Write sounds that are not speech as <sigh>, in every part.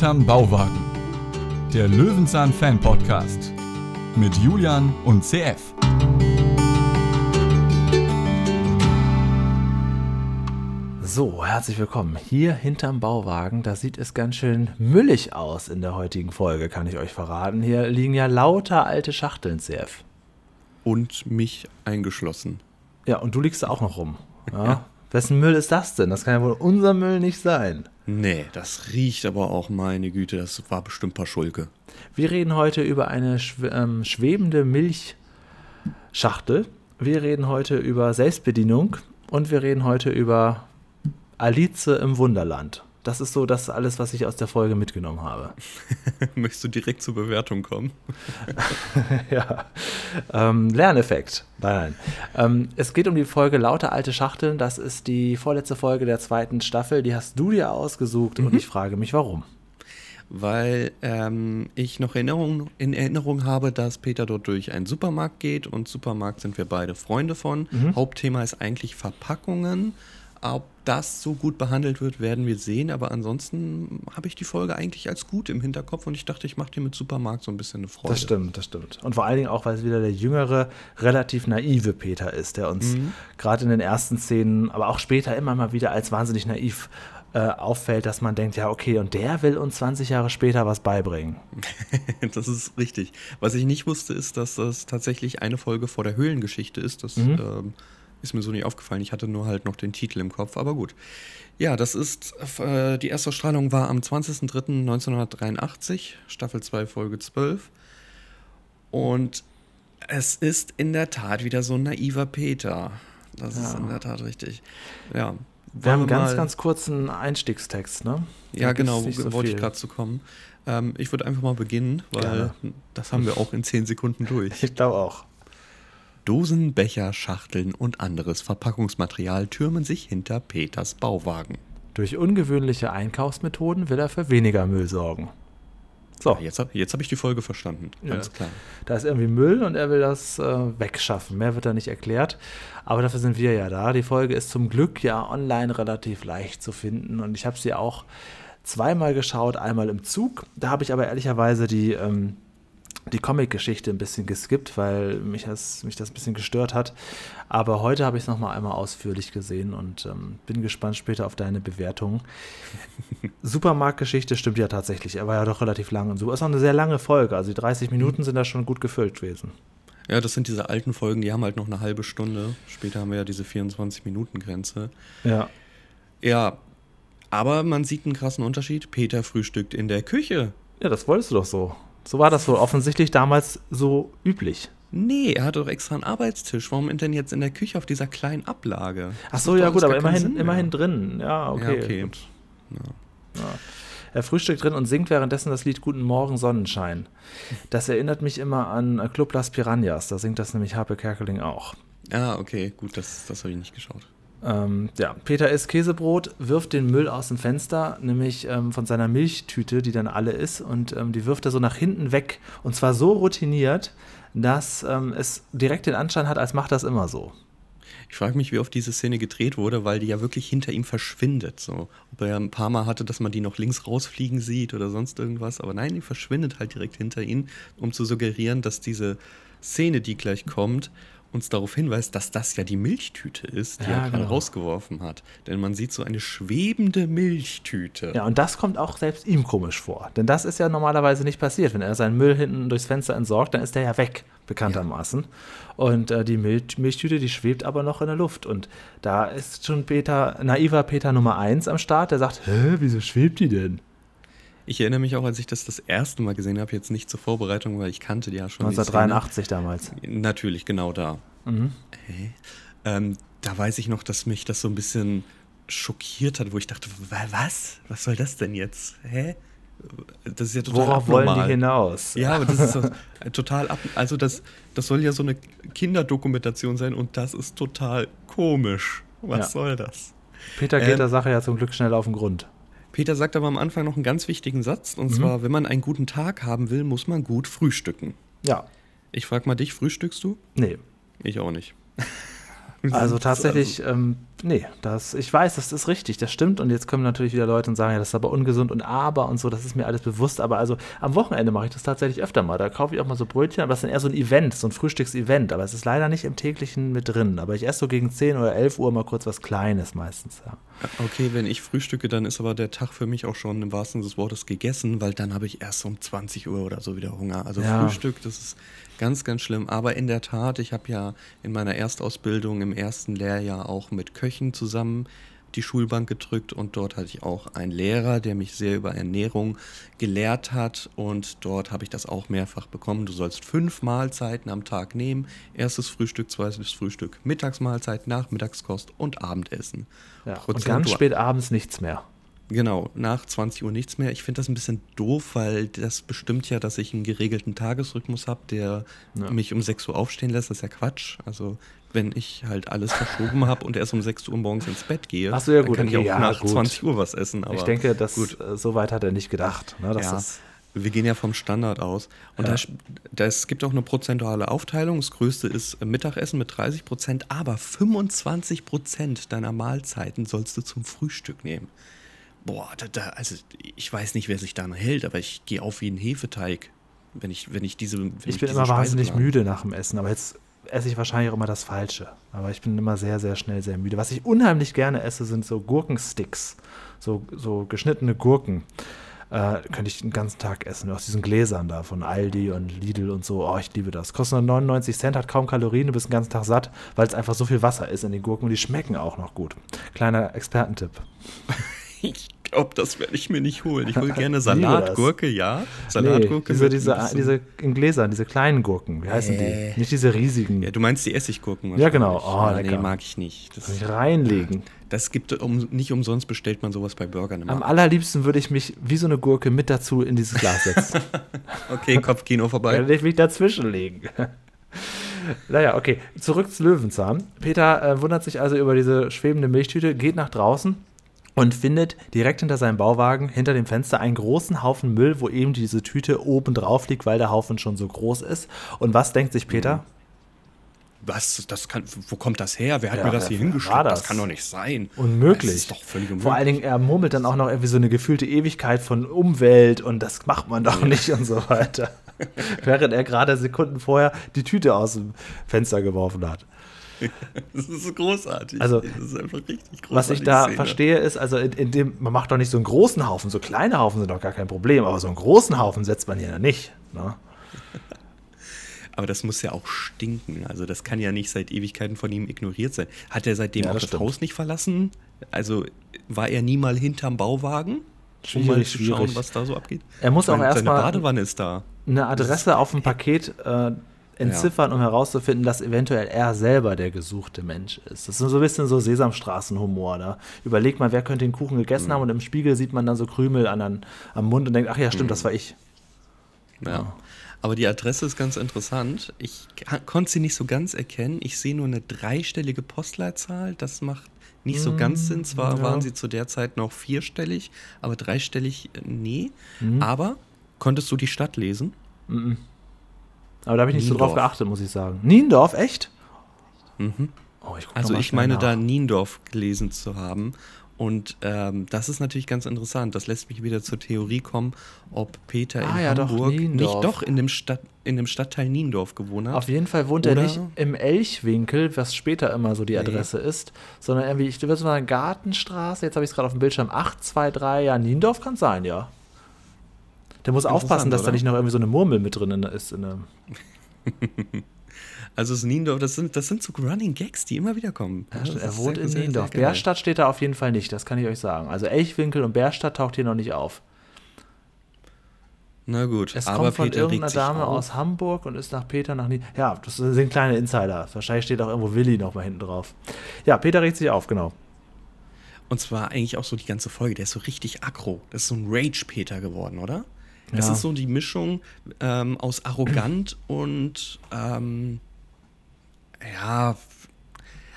Hinterm Bauwagen. Der Löwenzahn Fan Podcast mit Julian und CF. So, herzlich willkommen hier hinterm Bauwagen. Da sieht es ganz schön müllig aus in der heutigen Folge, kann ich euch verraten. Hier liegen ja lauter alte Schachteln, CF. Und mich eingeschlossen. Ja, und du liegst da auch noch rum. Ja? Wessen Müll ist das denn? Das kann ja wohl unser Müll nicht sein. Nee, das riecht aber auch, meine Güte, das war bestimmt Paschulke. Wir reden heute über eine schw ähm, schwebende Milchschachtel. Wir reden heute über Selbstbedienung und wir reden heute über Alice im Wunderland. Das ist so das alles, was ich aus der Folge mitgenommen habe. <laughs> Möchtest du direkt zur Bewertung kommen? <laughs> ja. Ähm, Lerneffekt. Nein, nein. Ähm, es geht um die Folge Lauter alte Schachteln. Das ist die vorletzte Folge der zweiten Staffel. Die hast du dir ausgesucht mhm. und ich frage mich, warum. Weil ähm, ich noch Erinnerung, in Erinnerung habe, dass Peter dort durch einen Supermarkt geht und Supermarkt sind wir beide Freunde von. Mhm. Hauptthema ist eigentlich Verpackungen. Ob das so gut behandelt wird, werden wir sehen. Aber ansonsten habe ich die Folge eigentlich als gut im Hinterkopf und ich dachte, ich mache dir mit Supermarkt so ein bisschen eine Freude. Das stimmt, das stimmt. Und vor allen Dingen auch, weil es wieder der jüngere, relativ naive Peter ist, der uns mhm. gerade in den ersten Szenen, aber auch später immer mal wieder als wahnsinnig naiv äh, auffällt, dass man denkt, ja, okay, und der will uns 20 Jahre später was beibringen. <laughs> das ist richtig. Was ich nicht wusste, ist, dass das tatsächlich eine Folge vor der Höhlengeschichte ist. Das mhm. ähm, ist mir so nicht aufgefallen. Ich hatte nur halt noch den Titel im Kopf, aber gut. Ja, das ist, äh, die erste Strahlung war am 20.03.1983, Staffel 2, Folge 12. Und es ist in der Tat wieder so ein naiver Peter. Das ja. ist in der Tat richtig. Ja. Wir haben einen ganz, ganz kurzen Einstiegstext, ne? Da ja, genau, so wollte ich gerade zu kommen. Ähm, ich würde einfach mal beginnen, weil ja. das haben wir <laughs> auch in zehn Sekunden durch. Ich glaube auch. Dosen, Becher, Schachteln und anderes Verpackungsmaterial türmen sich hinter Peters Bauwagen. Durch ungewöhnliche Einkaufsmethoden will er für weniger Müll sorgen. So. Ja, jetzt habe hab ich die Folge verstanden. Ganz ja. klar. Da ist irgendwie Müll und er will das äh, wegschaffen. Mehr wird da nicht erklärt. Aber dafür sind wir ja da. Die Folge ist zum Glück ja online relativ leicht zu finden. Und ich habe sie auch zweimal geschaut. Einmal im Zug. Da habe ich aber ehrlicherweise die ähm, die Comic-Geschichte ein bisschen geskippt, weil mich das, mich das ein bisschen gestört hat. Aber heute habe ich es nochmal einmal ausführlich gesehen und ähm, bin gespannt später auf deine Bewertung. <laughs> Supermarkt-Geschichte stimmt ja tatsächlich. Er war ja doch relativ lang und so. Ist auch eine sehr lange Folge. Also die 30 Minuten sind da schon gut gefüllt gewesen. Ja, das sind diese alten Folgen, die haben halt noch eine halbe Stunde. Später haben wir ja diese 24-Minuten-Grenze. Ja. Ja, aber man sieht einen krassen Unterschied. Peter frühstückt in der Küche. Ja, das wolltest du doch so. So war das wohl offensichtlich damals so üblich. Nee, er hat doch extra einen Arbeitstisch. Warum denn jetzt in der Küche auf dieser kleinen Ablage? Ach so, ja gut, aber immerhin, immerhin drin. Ja, okay. Ja, okay. Ja. Ja. Er frühstückt drin und singt währenddessen das Lied Guten Morgen Sonnenschein. Das erinnert mich immer an Club Las Piranhas. Da singt das nämlich Harpe Kerkeling auch. Ah, okay, gut, das, das habe ich nicht geschaut. Ähm, ja, Peter isst Käsebrot, wirft den Müll aus dem Fenster, nämlich ähm, von seiner Milchtüte, die dann alle ist, und ähm, die wirft er so nach hinten weg. Und zwar so routiniert, dass ähm, es direkt den Anschein hat, als macht das immer so. Ich frage mich, wie oft diese Szene gedreht wurde, weil die ja wirklich hinter ihm verschwindet. So. Ob er ein paar Mal hatte, dass man die noch links rausfliegen sieht oder sonst irgendwas. Aber nein, die verschwindet halt direkt hinter ihm, um zu suggerieren, dass diese Szene, die gleich kommt, uns darauf hinweist, dass das ja die Milchtüte ist, die ja, er gerade genau. rausgeworfen hat. Denn man sieht so eine schwebende Milchtüte. Ja, und das kommt auch selbst ihm komisch vor. Denn das ist ja normalerweise nicht passiert. Wenn er seinen Müll hinten durchs Fenster entsorgt, dann ist der ja weg, bekanntermaßen. Ja. Und äh, die Milch, Milchtüte, die schwebt aber noch in der Luft. Und da ist schon Peter, naiver Peter Nummer 1 am Start, der sagt, hä, wieso schwebt die denn? Ich erinnere mich auch, als ich das das erste Mal gesehen habe, jetzt nicht zur Vorbereitung, weil ich kannte die ja schon. 1983 damals. Natürlich, genau da. Mhm. Hey. Ähm, da weiß ich noch, dass mich das so ein bisschen schockiert hat, wo ich dachte, was? Was soll das denn jetzt? Hä? Das ist ja total Worauf abnormal. wollen die hinaus? Ja, aber das ist so <laughs> total ab. Also das, das soll ja so eine Kinderdokumentation sein und das ist total komisch. Was ja. soll das? Peter geht ähm, der Sache ja zum Glück schnell auf den Grund. Peter sagt aber am Anfang noch einen ganz wichtigen Satz, und mhm. zwar, wenn man einen guten Tag haben will, muss man gut frühstücken. Ja. Ich frage mal dich, frühstückst du? Nee. Ich auch nicht. <laughs> Also tatsächlich, ähm, Nee, das, ich weiß, das ist richtig, das stimmt. Und jetzt kommen natürlich wieder Leute und sagen, ja, das ist aber ungesund und aber und so, das ist mir alles bewusst. Aber also am Wochenende mache ich das tatsächlich öfter mal. Da kaufe ich auch mal so Brötchen, aber das ist dann eher so ein Event, so ein Frühstücksevent. Aber es ist leider nicht im täglichen mit drin. Aber ich esse so gegen 10 oder 11 Uhr mal kurz was Kleines meistens, ja. Okay, wenn ich frühstücke, dann ist aber der Tag für mich auch schon im wahrsten Sinne des Wortes gegessen, weil dann habe ich erst um 20 Uhr oder so wieder Hunger. Also Ja. Frühstück, das ist ganz, ganz schlimm. Aber in der Tat, ich habe ja in meiner Erstausbildung im ersten Lehrjahr auch mit Köchen zusammen die Schulbank gedrückt und dort hatte ich auch einen Lehrer, der mich sehr über Ernährung gelehrt hat und dort habe ich das auch mehrfach bekommen. Du sollst fünf Mahlzeiten am Tag nehmen. Erstes Frühstück, zweites Frühstück, Mittagsmahlzeit, Nachmittagskost und Abendessen. ja. Und ganz spät abends nichts mehr. Genau, nach 20 Uhr nichts mehr. Ich finde das ein bisschen doof, weil das bestimmt ja, dass ich einen geregelten Tagesrhythmus habe, der Ja. mich um 6 Uhr aufstehen lässt. Das ist ja Quatsch. Also wenn ich halt alles verschoben habe und erst um 6 Uhr morgens ins Bett gehe, Ach so, ja, dann gut, kann ich okay, auch ja, nach gut. 20 Uhr was essen. Aber ich denke, das, gut. äh, so weit hat er nicht gedacht. Ne? Ja, ist, wir gehen ja vom Standard aus. Und Ja. da, es gibt auch eine prozentuale Aufteilung. Das größte ist äh, Mittagessen mit 30 Prozent, aber 25 Prozent deiner Mahlzeiten sollst du zum Frühstück nehmen. Boah, da, da, also ich weiß nicht, wer sich daran hält, aber ich gehe auf wie ein Hefeteig, wenn ich, wenn ich diese. Wenn ich bin diese immer wahnsinnig müde nach dem Essen, aber jetzt esse ich wahrscheinlich auch immer das Falsche. Aber ich bin immer sehr, sehr schnell sehr müde. Was ich unheimlich gerne esse, sind so Gurkensticks, so, so geschnittene Gurken. Äh, könnte ich den ganzen Tag essen, aus diesen Gläsern da von Aldi und Lidl und so. Oh, ich liebe das. Kostet nur 99 Cent, hat kaum Kalorien, du bist den ganzen Tag satt, weil es einfach so viel Wasser ist in den Gurken und die schmecken auch noch gut. Kleiner Expertentipp. Ich <laughs> glaube, das werde ich mir nicht holen. Ich will gerne <laughs> Salatgurke, ja. Nee, Salatgurke. diese, ein diese, bisschen- diese in Gläsern, diese kleinen Gurken. Wie heißen Äh. die? Nicht diese riesigen. Ja, du meinst die Essiggurken Ja, genau. Oh, ja, lecker. nee, mag ich nicht. Das, ich reinlegen? das gibt um, nicht umsonst bestellt man sowas bei Burgern immer. Am allerliebsten würde ich mich wie so eine Gurke mit dazu in dieses Glas setzen. <laughs> Okay, Kopfkino vorbei. Dann würde ich mich dazwischen legen. <laughs> naja, okay. Zurück zu Löwenzahn. Peter äh, wundert sich also über diese schwebende Milchtüte, geht nach draußen und findet direkt hinter seinem Bauwagen, hinter dem Fenster, einen großen Haufen Müll, wo eben diese Tüte oben drauf liegt, weil der Haufen schon so groß ist. Und was denkt sich Peter? Was? Das kann, wo kommt das her? Wer hat Ja, mir das hier war Das? das? kann doch nicht sein. Unmöglich. Das ist doch völlig unmöglich. Vor allen Dingen, er murmelt dann auch noch irgendwie so eine gefühlte Ewigkeit von Umwelt und das macht man doch nicht und so weiter. <laughs> Während er gerade Sekunden vorher die Tüte aus dem Fenster geworfen hat. <laughs> Das ist großartig. Also, das ist einfach richtig großartig. Was ich da verstehe, ist, also in, in dem, man macht doch nicht so einen großen Haufen, so kleine Haufen sind doch gar kein Problem, aber so einen großen Haufen setzt man hier nicht. Ne? <laughs> Aber das muss ja auch stinken. Also das kann ja nicht seit Ewigkeiten von ihm ignoriert sein. Hat er seitdem Ja, auch das das stimmt. Haus nicht verlassen? Also war er nie mal hinterm Bauwagen? um mal Schwierig, zu schauen, schwierig. was da so abgeht? Er muss meine, auch erst Seine Badewanne ist da. Eine Adresse auf dem Paket äh, entziffern, um herauszufinden, dass eventuell er selber der gesuchte Mensch ist. Das ist so ein bisschen so Sesamstraßenhumor. Da überlegt man, wer könnte den Kuchen gegessen Mhm. haben und im Spiegel sieht man dann so Krümel an, am Mund und denkt, ach ja, stimmt, Mhm. das war ich. Ja. Aber die Adresse ist ganz interessant. Ich konnte sie nicht so ganz erkennen. Ich sehe nur eine dreistellige Postleitzahl. Das macht nicht so ganz Sinn. Zwar Mm, ja. waren sie zu der Zeit noch vierstellig, aber dreistellig, äh, nee. Mhm. Aber konntest du die Stadt lesen? Aber da habe ich nicht so drauf Niendorf. geachtet, muss ich sagen. Niendorf, echt? Mhm. Oh, ich Also ich meine nach. da Niendorf gelesen zu haben. Und ähm, das ist natürlich ganz interessant. Das lässt mich wieder zur Theorie kommen, ob Peter Ah, in ja, doch, Hamburg Niendorf. nicht doch in dem, Stadt, in dem Stadtteil Niendorf gewohnt hat. Auf jeden Fall wohnt er nicht im Elchwinkel, was später immer so die Adresse ist, sondern irgendwie, ich würde sagen, Gartenstraße, jetzt habe ich es gerade auf dem Bildschirm, 823, ja, Niendorf kann sein, ja. Der muss aufpassen, dass da oder? nicht noch irgendwie so eine Murmel mit drin in- ist. <laughs> Also das Niendorf, das sind, das sind so Running Gags, die immer wieder kommen. ja, ist er wohnt sehr- in sehr, Niendorf. sehr. Bärstadt steht da auf jeden Fall nicht, das kann ich euch sagen. Also Elchwinkel und Bärstadt taucht hier noch nicht auf. Na gut, Es aber kommt von Peter irgendeiner Dame auf. aus Hamburg und ist nach Peter nach Niendorf. Ja, das sind kleine Insider. Wahrscheinlich steht auch irgendwo Willi noch mal hinten drauf. Ja, Peter regt sich auf, genau. Und zwar eigentlich auch so die ganze Folge. Der ist so richtig aggro. Das ist so ein Rage-Peter geworden, oder? Ja. ist so die Mischung ähm, aus arrogant <clears throat> und ähm, ja,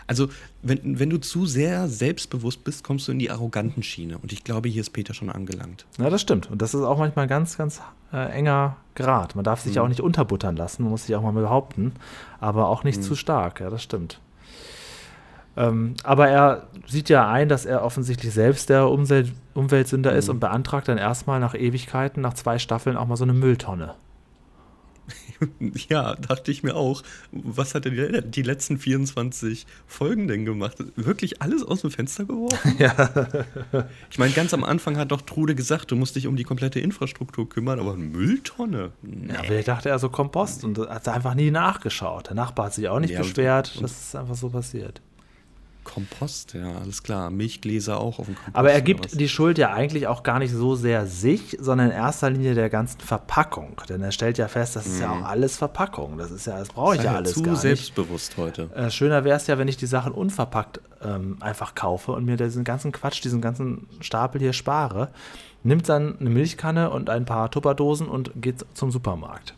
also wenn, wenn du zu sehr selbstbewusst bist, kommst du in die arroganten Schiene. Und ich glaube, hier ist Peter schon angelangt. Ja, das stimmt. Und das ist auch manchmal ganz, ganz äh, enger Grad. Man darf sich ja Mhm. auch nicht unterbuttern lassen, man muss sich auch mal behaupten, aber auch nicht Mhm. zu stark. Ja, das stimmt. Ähm, aber er sieht ja ein, dass er offensichtlich selbst der Umwelt Umweltsünder Mhm. ist und beantragt dann erstmal nach Ewigkeiten, nach zwei Staffeln auch mal so eine Mülltonne. <laughs> Ja, dachte ich mir auch. Was hat er die, die letzten 24 Folgen denn gemacht? Wirklich alles aus dem Fenster geworfen? <laughs> ja. Ich meine, ganz am Anfang hat doch Trude gesagt, du musst dich um die komplette Infrastruktur kümmern, aber eine Mülltonne? Nee. Ja, vielleicht dachte er so Kompost und hat einfach nie nachgeschaut. Der Nachbar hat sich auch nicht Ja, beschwert. das ist einfach so passiert. Kompost, ja, alles klar. Milchgläser auch auf dem Kompost. Aber er gibt die Schuld ja eigentlich auch gar nicht so sehr sich, sondern in erster Linie der ganzen Verpackung. Denn er stellt ja fest, das ist ja auch alles Verpackung. Das ist ja, das brauche ich ja ja alles zu gar nicht. selbstbewusst heute. Äh, schöner wäre es ja, wenn ich die Sachen unverpackt ähm, einfach kaufe und mir diesen ganzen Quatsch, diesen ganzen Stapel hier spare. Nimmt dann eine Milchkanne und ein paar Tupperdosen und geht zum Supermarkt.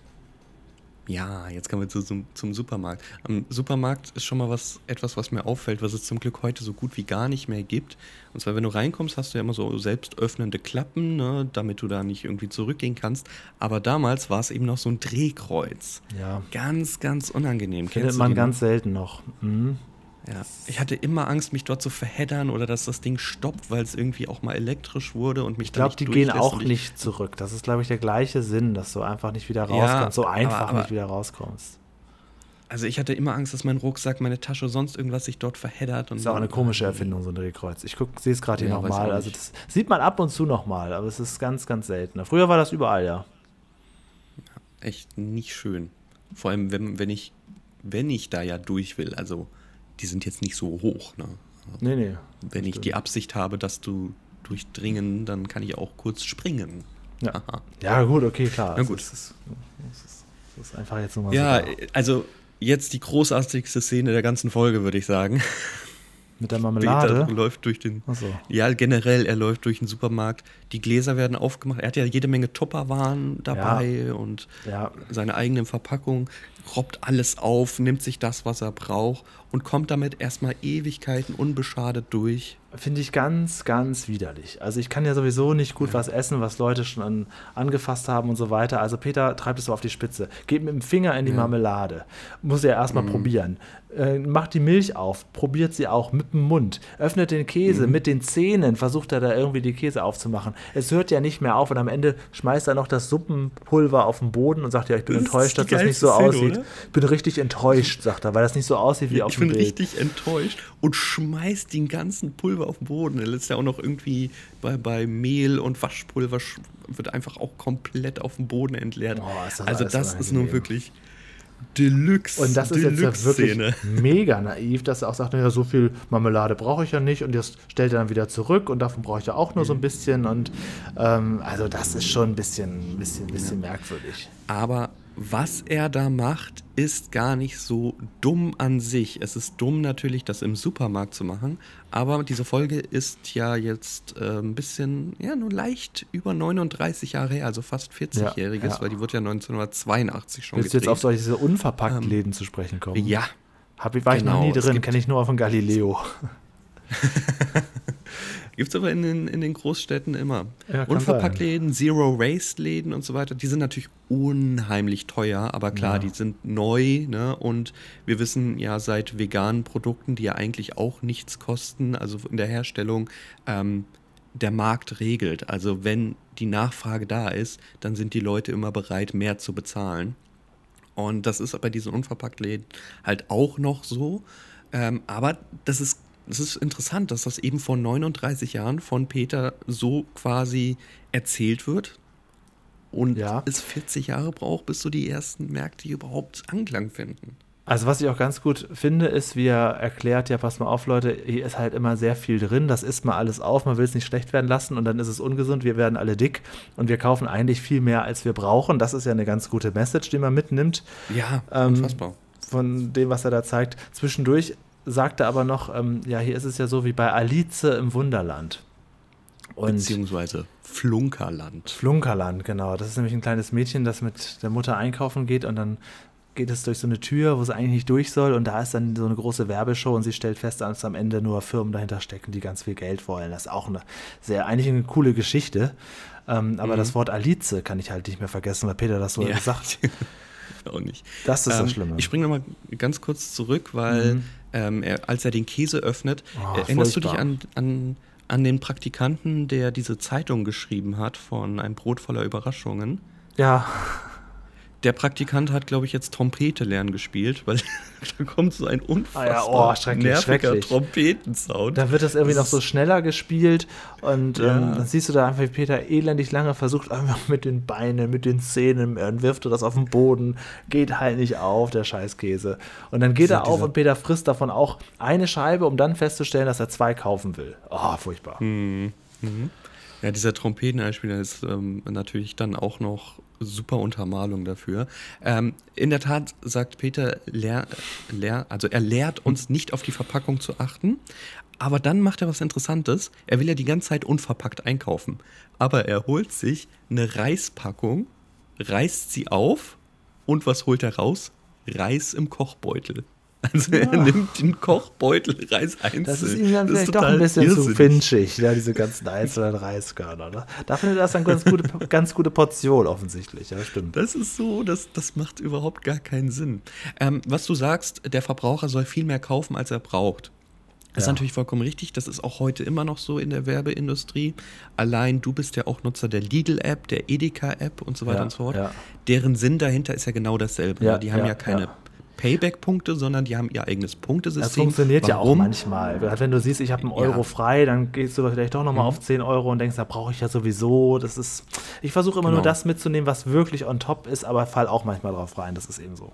Ja, jetzt kommen wir zu, zum, zum Supermarkt. Am Supermarkt ist schon mal was, etwas, was mir auffällt, was es zum Glück heute so gut wie gar nicht mehr gibt. Und zwar, wenn du reinkommst, hast du ja immer so selbst öffnende Klappen, ne, damit du da nicht irgendwie zurückgehen kannst. Aber damals war es eben noch so ein Drehkreuz. Ja. Ganz, ganz unangenehm. Findet Kennst man ganz selten noch. Mhm. Ja. Ich hatte immer Angst, mich dort zu verheddern oder dass das Ding stoppt, weil es irgendwie auch mal elektrisch wurde und mich Ich glaube, die dann gehen durchlässt auch und ich- nicht zurück. Das ist, glaube ich, der gleiche Sinn, dass du einfach nicht wieder Ja, rauskommst, so einfach aber- aber- nicht wieder rauskommst. Also ich hatte immer Angst, dass mein Rucksack, meine Tasche, sonst irgendwas sich dort verheddert. Und Das ist auch eine komische Erfindung, so ein Drehkreuz. Ich sehe es gerade hier Ja, nochmal. auch Also das sieht man ab und zu nochmal, aber es ist ganz, ganz selten. Früher war das überall, ja. Echt nicht schön. Vor allem, wenn, wenn ich, wenn ich da ja durch will, also die sind jetzt nicht so hoch, ne? Nee, nee. Wenn ich die Absicht habe, dass du durchdringen, dann kann ich auch kurz springen. Ja, Aha. ja gut, okay, klar. Na Also gut. Es ist, es ist, es ist einfach jetzt nochmal Ja, so. also jetzt die großartigste Szene der ganzen Folge, würde ich sagen. Mit der Peter Marmelade. läuft durch den. So. Ja, generell, er läuft durch den Supermarkt. Die Gläser werden aufgemacht. Er hat ja jede Menge Tupperwaren dabei und Ja, seine eigene Verpackung, robbt alles auf, nimmt sich das, was er braucht und kommt damit erstmal Ewigkeiten unbeschadet durch. Finde ich ganz, ganz widerlich. Also ich kann ja sowieso nicht gut was essen, was Leute schon an, angefasst haben und so weiter. Also Peter treibt es so auf die Spitze. Geht mit dem Finger in die Ja. Mhm. Marmelade. Muss er erstmal probieren. Äh, macht die Milch auf, probiert sie auch mit dem Mund. Öffnet den Mhm. Käse mit den Zähnen, versucht er da irgendwie die Käse aufzumachen. Es hört ja nicht mehr auf und am Ende schmeißt er noch das Suppenpulver auf den Boden und sagt, ja, ich bin Das enttäuscht, dass das nicht so Szene, aussieht. oder? Ich bin richtig enttäuscht, sagt er, weil das nicht so aussieht wie auf ich dem bin Bild. richtig enttäuscht und schmeißt den ganzen Pulver auf den Boden. Er lässt ja auch noch irgendwie bei, bei Mehl und Waschpulver sch- wird einfach auch komplett auf den Boden entleert. Oh, ist das also das ist nun wirklich Deluxe. Und das ist jetzt ja wirklich <laughs> mega naiv, dass er auch sagt, ja, so viel Marmelade brauche ich ja nicht und das stellt er dann wieder zurück und davon brauche ich ja auch nur so ein bisschen und ähm, also das ist schon ein bisschen, bisschen, bisschen merkwürdig. Aber was er da macht, ist gar nicht so dumm an sich. Es ist dumm natürlich, das im Supermarkt zu machen. Aber diese Folge ist ja jetzt äh, ein bisschen, ja, nur leicht über 39 Jahre her, also fast 40-jähriges, ja. weil die wird ja 1982 schon Willst du jetzt auf solche unverpackten Läden zu sprechen kommen? ja, Hab war ich noch genau, nie es drin, kenne ich nur von Galileo. <laughs> Gibt es aber in den, in den Großstädten immer. Ja, Unverpacktläden, Zero-Waste-Läden und so weiter, die sind natürlich unheimlich teuer, aber klar, Ja. die sind neu, ne? Und wir wissen ja seit veganen Produkten, die ja eigentlich auch nichts kosten, also in der Herstellung, ähm, der Markt regelt. Also wenn die Nachfrage da ist, dann sind die Leute immer bereit, mehr zu bezahlen. Und das ist bei diesen Unverpacktläden halt auch noch so. Ähm, aber das ist, das ist interessant, dass das eben vor 39 Jahren von Peter so quasi erzählt wird. Und Ja. es 40 Jahre braucht, bis so die ersten Märkte überhaupt Anklang finden. Also was ich auch ganz gut finde, ist, wie er erklärt, ja, pass mal auf, Leute, hier ist halt immer sehr viel drin, das isst mal alles auf, man will es nicht schlecht werden lassen und dann ist es ungesund, wir werden alle dick und wir kaufen eigentlich viel mehr, als wir brauchen. Das ist ja eine ganz gute Message, die man mitnimmt Ja, Ähm, unfassbar. von dem, was er da zeigt. Zwischendurch sagt er aber noch, ähm, ja, hier ist es ja so wie bei Alice im Wunderland. Und Beziehungsweise Flunkerland. Flunkerland, genau. Das ist nämlich ein kleines Mädchen, das mit der Mutter einkaufen geht und dann geht es durch so eine Tür, wo es eigentlich nicht durch soll und da ist dann so eine große Werbeshow und sie stellt fest, dass am Ende nur Firmen dahinter stecken, die ganz viel Geld wollen. Das ist auch eine sehr, eigentlich eine coole Geschichte. Ähm, aber Mhm. das Wort Alice kann ich halt nicht mehr vergessen, weil Peter das so gesagt <laughs> auch nicht. Das ist Ähm, das Schlimme. Ich springe nochmal ganz kurz zurück, weil Mhm. Ähm, er, als er den Käse öffnet. Oh, erinnerst furchtbar. du dich an, an, an den Praktikanten, der diese Zeitung geschrieben hat von Ein Brot voller Überraschungen? Ja, Der Praktikant hat, glaube ich, jetzt Trompete lernen gespielt, weil <laughs> da kommt so ein unfassbar Ah ja, oh, schrecklich, nerviger schrecklich. Trompetensound. dann wird das irgendwie noch Das so schneller gespielt und Ja. ähm, dann siehst du da einfach, wie Peter elendig lange versucht, einfach mit den Beinen, mit den Zähnen, dann wirft er das auf den Boden, geht halt nicht auf, der Scheißkäse. Und dann geht Dieser- er auf und Peter frisst davon auch eine Scheibe, um dann festzustellen, dass er zwei kaufen will. Oh, furchtbar. Hm. Ja, dieser Trompeteneinspieler ist ähm, natürlich dann auch noch super Untermalung dafür. Ähm, in der Tat sagt Peter, lehr, lehr, also er lehrt uns nicht auf die Verpackung zu achten, aber dann macht er was Interessantes. Er will ja die ganze Zeit unverpackt einkaufen, aber er holt sich eine Reispackung, reißt sie auf und was holt er raus? Reis im Kochbeutel. Also er nimmt den Kochbeutel Reis einzeln. Das ist ihm dann Das ist vielleicht doch ein bisschen zu irrsinnig. finchig, ja, diese ganzen einzelnen Reiskörner. Ne? Da findet er das dann ganz gute, <laughs> ganz gute Portion offensichtlich, ja, stimmt. Das ist so, das, das macht überhaupt gar keinen Sinn. Ähm, was du sagst, der Verbraucher soll viel mehr kaufen, als er braucht. Das ist Ja. natürlich vollkommen richtig. Das ist auch heute immer noch so in der Werbeindustrie. Allein du bist ja auch Nutzer der Lidl-App, der Edeka-App und so weiter Ja, und so fort. ja. Deren Sinn dahinter ist ja genau dasselbe. Ja, ne? die haben ja, ja, keine ja. Payback-Punkte, sondern die haben ihr eigenes Punktesystem. Das funktioniert ja auch Warum? manchmal. Wenn du siehst, ich habe einen Euro Ja. frei, dann gehst du vielleicht doch nochmal Mhm. auf 10 Euro und denkst, da brauche ich ja sowieso. Das ist. Ich versuche immer Genau. nur das mitzunehmen, was wirklich on top ist, aber fall auch manchmal drauf rein. Das ist eben so.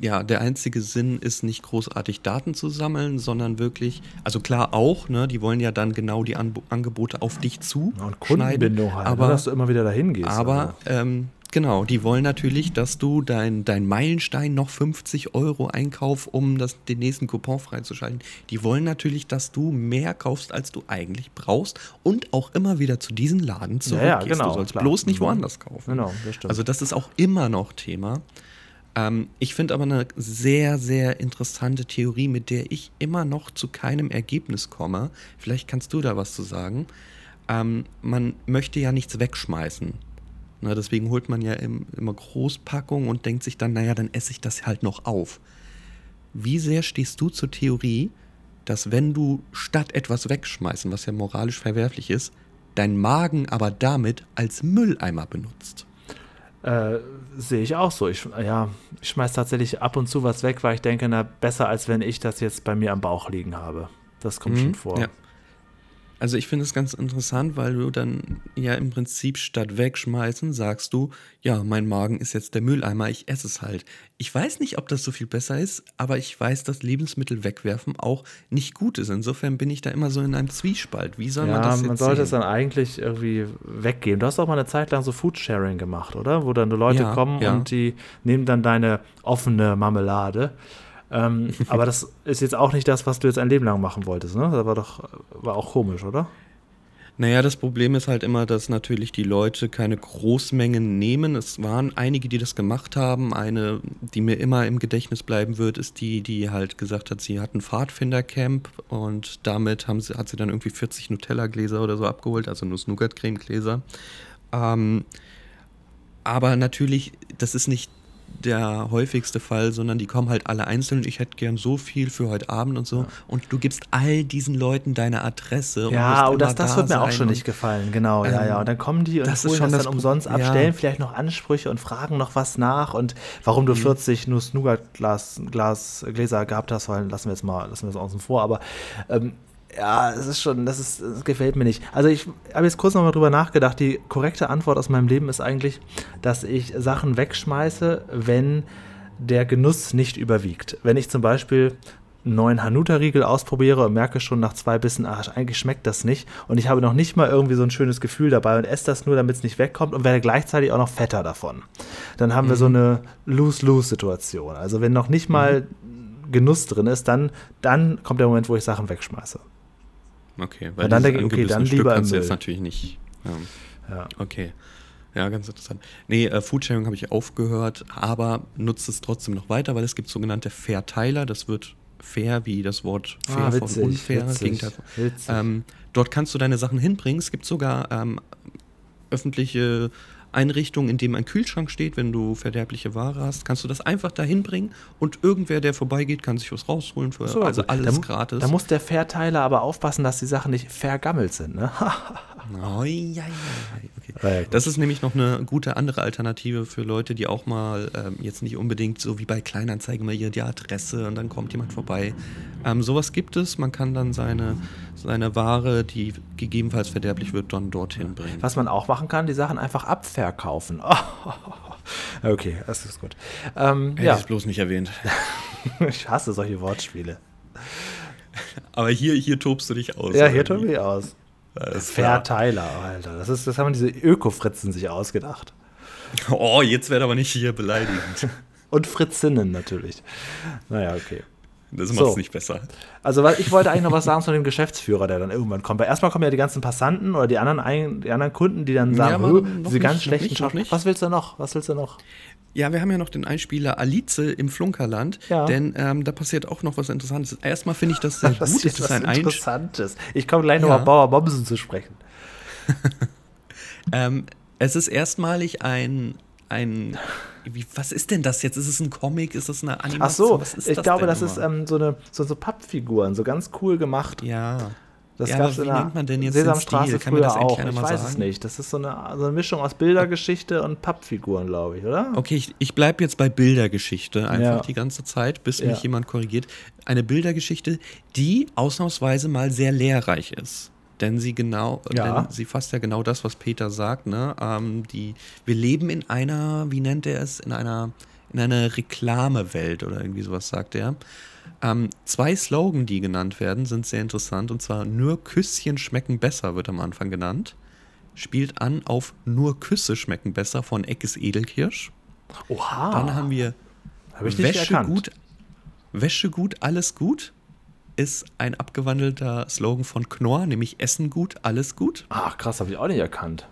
ja, der einzige Sinn ist nicht großartig Daten zu sammeln, sondern wirklich, also klar auch, ne, die wollen ja dann genau die Anb Angebote auf dich zu Und Kundenbindung halt, aber, ne, dass du immer wieder dahin gehst. aber ähm, genau, die wollen natürlich, dass du dein, dein Meilenstein noch 50 Euro einkauf, um das, den nächsten Coupon freizuschalten. Die wollen natürlich, dass du mehr kaufst, als du eigentlich brauchst und auch immer wieder zu diesen Laden Ja, ja, zurückgehst. genau, du sollst klar. bloß nicht Mhm. woanders kaufen. Genau, das stimmt. Also das ist auch immer noch Thema. Ähm, ich finde aber eine sehr, sehr interessante Theorie, mit der ich immer noch zu keinem Ergebnis komme. Vielleicht kannst du da was zu sagen. Ähm, man möchte ja nichts wegschmeißen. Na, deswegen holt man ja im, immer Großpackungen und denkt sich dann, naja, dann esse ich das halt noch auf. Wie sehr stehst du zur Theorie, dass wenn du statt etwas wegschmeißen, was ja moralisch verwerflich ist, dein Magen aber damit als Mülleimer benutzt? Äh, Sehe ich auch so. Ich, ja, ich schmeiß tatsächlich ab und zu was weg, weil ich denke, na, besser als wenn ich das jetzt bei mir am Bauch liegen habe. Das kommt schon Mhm, vor. Ja. Also ich finde es ganz interessant, weil du dann ja im Prinzip statt wegschmeißen sagst du, ja, mein Magen ist jetzt der Mülleimer, ich esse es halt. Ich weiß nicht, ob das so viel besser ist, aber ich weiß, dass Lebensmittel wegwerfen auch nicht gut ist. Insofern bin ich da immer so in einem Zwiespalt. Wie soll Ja, man das jetzt man sollte es sehen? dann eigentlich irgendwie weggeben. Du hast auch mal eine Zeit lang so Foodsharing gemacht, oder? Wo dann die Leute Ja, kommen ja. und die nehmen dann deine offene Marmelade. Ähm, <laughs> aber das ist jetzt auch nicht das, was du jetzt ein Leben lang machen wolltest, ne? Das war doch war auch komisch, oder? Naja, das Problem ist halt immer, dass natürlich die Leute keine Großmengen nehmen. Es waren einige, die das gemacht haben. Eine, die mir immer im Gedächtnis bleiben wird, ist die, die halt gesagt hat, sie hat ein Pfadfindercamp und damit haben sie, hat sie dann irgendwie 40 Nutella-Gläser oder so abgeholt, also Nuss-Nougat-Creme-Gläser. Ähm, aber natürlich, das ist nicht der häufigste Fall, sondern die kommen halt alle einzeln. Ich hätte gern so viel für heute Abend und so. Und du gibst all diesen Leuten deine Adresse. Ja, und wirst das, das da wird mir auch schon nicht gefallen, genau, ja, Ähm, ja. Und dann kommen die und das ist holen schon das das dann umsonst ab, ja. stellen vielleicht noch Ansprüche und fragen noch was nach und warum Mhm. du 40 Nuss-Nougat-Glas Glas, Gläser gehabt hast, weil lassen wir jetzt mal, lassen wir das außen vor, aber ähm, ja, es ist schon, das ist, das gefällt mir nicht. Also ich habe jetzt kurz nochmal drüber nachgedacht. Die korrekte Antwort aus meinem Leben ist eigentlich, dass ich Sachen wegschmeiße, wenn der Genuss nicht überwiegt. Wenn ich zum Beispiel einen neuen Hanuta-Riegel ausprobiere und merke schon nach zwei Bissen, ach, eigentlich schmeckt das nicht und ich habe noch nicht mal irgendwie so ein schönes Gefühl dabei und esse das nur, damit es nicht wegkommt und werde gleichzeitig auch noch fetter davon. Dann haben wir so eine Lose-Lose-Situation. Also wenn noch nicht mal Genuss drin ist, dann, dann kommt der Moment, wo ich Sachen wegschmeiße. Okay, weil Und dann denke ich, okay, dann Stück lieber kannst du jetzt natürlich nicht. Ähm, Ja. okay. Ja, ganz interessant. Nee, äh, Foodsharing habe ich aufgehört, aber nutze es trotzdem noch weiter, weil es gibt sogenannte Verteiler. Das wird fair wie das Wort fair Ah, von witzig, unfair. witzig, Gegenteil von- witzig. Ähm, dort kannst du deine Sachen hinbringen. Es gibt sogar ähm, öffentliche Einrichtungen, in dem ein Kühlschrank steht, wenn du verderbliche Ware hast, kannst du das einfach dahin bringen und irgendwer, der vorbeigeht, kann sich was rausholen für So, also alles da, gratis. Da muss der Verteiler aber aufpassen, dass die Sachen nicht vergammelt sind. Ne? <laughs> Oh, ja, ja. Okay. Das ist nämlich noch eine gute andere Alternative für Leute, die auch mal ähm, jetzt nicht unbedingt so wie bei Kleinanzeigen mal hier die Adresse und dann kommt jemand vorbei. Ähm, sowas gibt es. Man kann dann seine, seine Ware, die gegebenenfalls verderblich wird, dann dorthin bringen. Was man auch machen kann, die Sachen einfach abverkaufen. <laughs> Okay, das ist gut. Ähm, Hätte ja, ich es bloß nicht erwähnt. <laughs> ich hasse solche Wortspiele. Aber hier, hier tobst du dich aus. Ja, hier tun wir aus. Verteiler, Alter. Das, ist, das haben diese Öko-Fritzen sich ausgedacht. Oh, jetzt wird aber nicht hier beleidigend. <laughs> Und Fritzinnen natürlich. Naja, okay. Das macht So. es nicht besser. Also ich wollte eigentlich noch was sagen zu dem Geschäftsführer, der dann irgendwann kommt. Weil erstmal kommen ja die ganzen Passanten oder die anderen, die anderen Kunden, die dann sagen, aber "Hö, noch diese nicht, ganz noch schlechten nicht, noch nicht. Was willst du noch? Was willst du noch? Ja, wir haben ja noch den Einspieler Alice im Flunkerland, Ja. denn ähm, da passiert auch noch was Interessantes. Erstmal finde ich das sehr <laughs> Das gut. ist was ein. Interessantes. Ich komme gleich noch Ja. auf Bauer Bomsen zu sprechen. <laughs> Ähm, es ist erstmalig ein, ein wie, was ist denn das jetzt? Ist es ein Comic? Ist es eine Ach Animation? so, was ist ich glaube, das ist nochmal? ähm, so, eine, so, so Pappfiguren, so ganz cool gemacht. ja. Das ja, gab's aber wie in nennt man denn jetzt den Sesamstraße Stil? Kann früher das auch. Ich weiß es sagen? nicht. Das ist so eine, so eine Mischung aus Bildergeschichte und Pappfiguren, glaube ich, oder? Okay, ich, ich bleibe jetzt bei Bildergeschichte einfach Ja. die ganze Zeit, bis Ja. mich jemand korrigiert. Eine Bildergeschichte, die ausnahmsweise mal sehr lehrreich ist. Denn sie genau, Ja. denn sie fasst ja genau das, was Peter sagt. Ne? Ähm, die, wir leben in einer, wie nennt er es, in einer, in einer Reklamewelt oder irgendwie sowas sagt er. Ähm, zwei Slogan, die genannt werden, sind sehr interessant. Und zwar nur Küsschen schmecken besser, wird am Anfang genannt. Spielt an auf Nur Küsse schmecken besser von Eckes Edelkirsch. Oha. Dann haben wir Hab Wäsche erkannt. gut, Wäsche gut, alles gut. Ist ein abgewandelter Slogan von Knorr, nämlich Essen gut, alles gut. Ach, krass, habe ich auch nicht erkannt.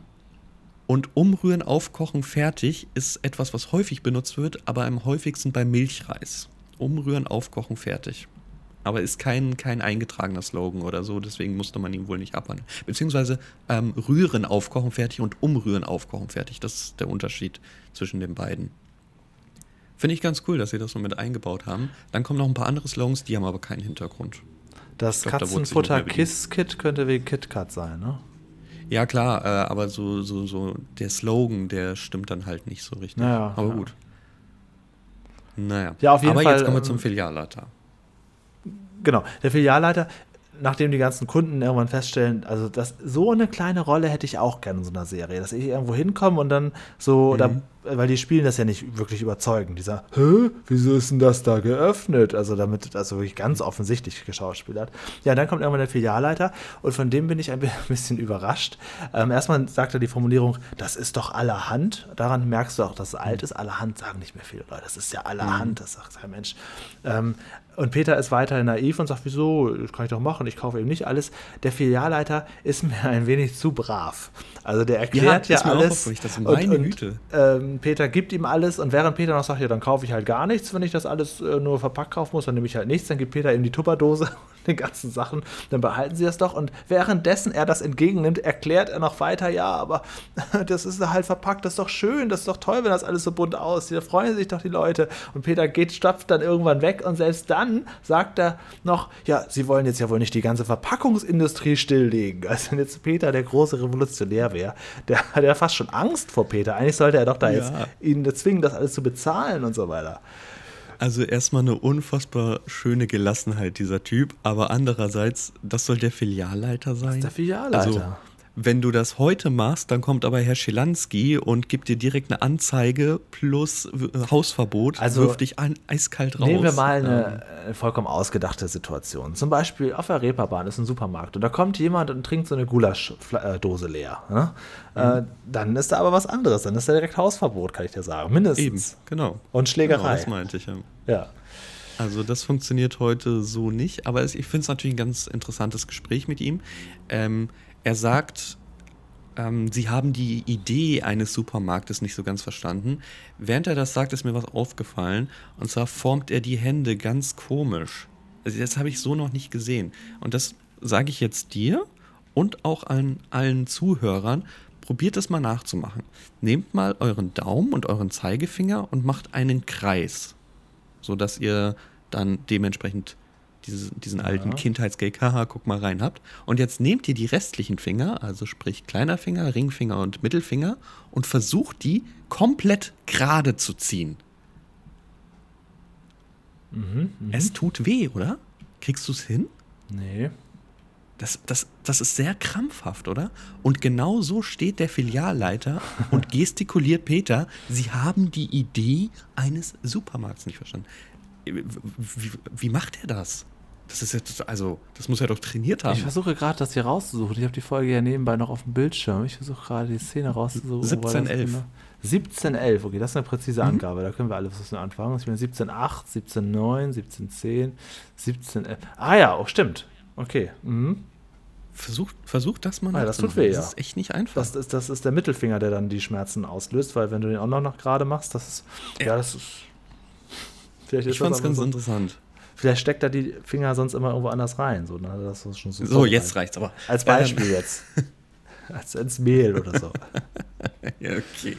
Und umrühren, aufkochen, fertig ist etwas, was häufig benutzt wird, aber am häufigsten bei Milchreis. Umrühren, aufkochen, fertig. Aber ist kein, kein eingetragener Slogan oder so, deswegen musste man ihn wohl nicht abhandeln. Beziehungsweise ähm, rühren, aufkochen, fertig und umrühren, aufkochen, fertig. Das ist der Unterschied zwischen den beiden. Finde ich ganz cool, dass sie das so mit eingebaut haben. Dann kommen noch ein paar andere Slogans, die haben aber keinen Hintergrund. Das glaub, da Katzenfutter mehr bedient. Kiss Kit könnte wie KitKat sein, ne? Ja, klar, äh, aber so, so, so der Slogan, der stimmt dann halt nicht so richtig. Naja, aber ja. gut. Naja. Ja, auf jeden aber Fall, jetzt kommen wir ähm, zum Filialleiter. Genau. Der Filialleiter, nachdem die ganzen Kunden irgendwann feststellen, also das, so eine kleine Rolle hätte ich auch gerne in so einer Serie, dass ich irgendwo hinkomme und dann so, da, weil die spielen das ja nicht wirklich überzeugend. Die sagen, hä, wieso ist denn das da geöffnet? Also damit, also wirklich ganz offensichtlich geschauspielert. Ja, dann kommt irgendwann der Filialleiter und von dem bin ich ein bi- <laughs> bisschen überrascht. Ähm, erstmal sagt er die Formulierung, das ist doch allerhand. Daran merkst du auch, dass es alt ist. Allerhand sagen nicht mehr viele Leute. Das ist ja allerhand, das sagt kein Mensch. Ähm, und Peter ist weiterhin naiv und sagt, wieso, das kann ich doch machen, ich kaufe eben nicht alles. Der Filialleiter ist mir <laughs> ein wenig zu brav. Also der erklärt ja, auch alles. und, meine und, Güte. Ähm, Peter gibt ihm alles und während Peter noch sagt, ja, dann kaufe ich halt gar nichts, wenn ich das alles äh, nur verpackt kaufen muss, dann nehme ich halt nichts, dann gibt Peter ihm die Tupperdose <laughs> <laughs> den ganzen Sachen, dann behalten sie das doch und währenddessen er das entgegennimmt, erklärt er noch weiter, ja, aber <laughs> das ist halt verpackt, das ist doch schön, das ist doch toll, wenn das alles so bunt aussieht, da freuen sich doch die Leute und Peter geht, stopft dann irgendwann weg und selbst dann sagt er noch, ja, sie wollen jetzt ja wohl nicht die ganze Verpackungsindustrie stilllegen, <laughs> als wenn jetzt Peter der große Revolutionär wäre, der hat ja fast schon Angst vor Peter, eigentlich sollte er doch da Ja. jetzt ihn zwingen, das alles zu bezahlen und so weiter. Also erstmal eine unfassbar schöne Gelassenheit dieser Typ, aber andererseits, das soll der Filialleiter sein. der Filialleiter. Also, wenn du das heute machst, dann kommt aber Herr Schilanski und gibt dir direkt eine Anzeige plus äh, Hausverbot, Also, wirft dich an, eiskalt raus. Nehmen wir mal Ähm, eine äh, vollkommen ausgedachte Situation. Zum Beispiel auf der Reeperbahn ist ein Supermarkt und da kommt jemand und trinkt so eine Gulaschdose leer. Ne? Äh, dann ist da aber was anderes. Dann ist da direkt Hausverbot, kann ich dir sagen. Mindestens. Eben, genau. Und Genau, Schlägerei. das meinte ich ja. ja. Also das funktioniert heute so nicht, aber ich finde es natürlich ein ganz interessantes Gespräch mit ihm. Ähm, er sagt, ähm, sie haben die Idee eines Supermarktes nicht so ganz verstanden. Während er das sagt, ist mir was aufgefallen. Und zwar formt er die Hände ganz komisch. Also das habe ich so noch nicht gesehen. Und das sage ich jetzt dir und auch allen, allen Zuhörern. probiert es mal nachzumachen. Nehmt mal euren Daumen und euren Zeigefinger und macht einen Kreis, sodass ihr dann dementsprechend diese, diesen ja. alten Kindheitsgag, haha, guck mal rein habt. Und jetzt nehmt ihr die restlichen Finger, also sprich kleiner Finger, Ringfinger und Mittelfinger, und versucht die komplett gerade zu ziehen. Mhm, mh. Es tut weh, oder? Kriegst du es hin? Nee. Das, das, das ist sehr krampfhaft, oder? Und genau so steht der Filialleiter und <laughs> gestikuliert Peter, sie haben die Idee eines Supermarkts nicht verstanden. Wie, wie, macht er das? Das ist jetzt, also, das muss er doch trainiert haben. Ich versuche gerade, das hier rauszusuchen. Ich habe die Folge ja nebenbei noch auf dem Bildschirm. Ich versuche gerade die Szene rauszusuchen. 1711. 1711, okay, das ist eine präzise mhm. Angabe. Da können wir alles was anfangen. Ich bin 1708, 1709, 1710, 1711. Ah ja, oh, stimmt. Okay. Mhm. Versucht, versucht das mal. Ah, das tut weh, ja. Das ist echt nicht einfach. Das ist, das ist der Mittelfinger, der dann die Schmerzen auslöst, weil wenn du den auch noch gerade machst, das ist. Ja, ja das ist. Vielleicht ist ich fand es ganz so, interessant. Vielleicht steckt er die Finger sonst immer irgendwo anders rein. So, ne? das ist schon so, so jetzt reicht's aber. Als Beispiel ähm. jetzt. <laughs> Als ins Mehl oder so. <laughs> ja, okay.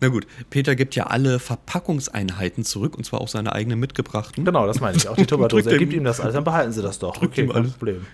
Na gut, Peter gibt ja alle Verpackungseinheiten zurück und zwar auch seine eigenen mitgebrachten. Genau, das meine ich. Auch die <laughs> Tupperdose. Er gibt ihm das alles, dann behalten sie das doch. Drückt okay, ihm kein Problem.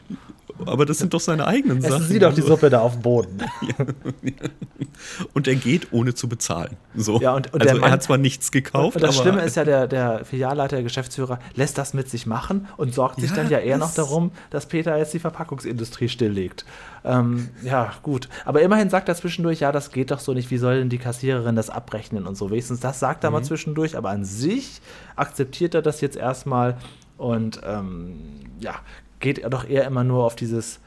Aber das sind doch seine eigenen Essen Sachen. Sie doch die Suppe da auf dem Boden. <laughs> Und er geht ohne zu bezahlen. So. Ja, und, und also Mann, er hat zwar nichts gekauft. Und das Schlimme ist ja, der, der Filialleiter, der Geschäftsführer, lässt das mit sich machen und sorgt sich ja, dann ja eher noch darum, dass Peter jetzt die Verpackungsindustrie stilllegt. Ähm, ja, gut. Aber immerhin sagt er zwischendurch, ja, das geht doch so nicht, wie soll denn die Kassiererin das abrechnen und so. Wenigstens das sagt er mhm. mal zwischendurch, aber an sich akzeptiert er das jetzt erstmal und ähm, ja, geht er doch eher immer nur auf dieses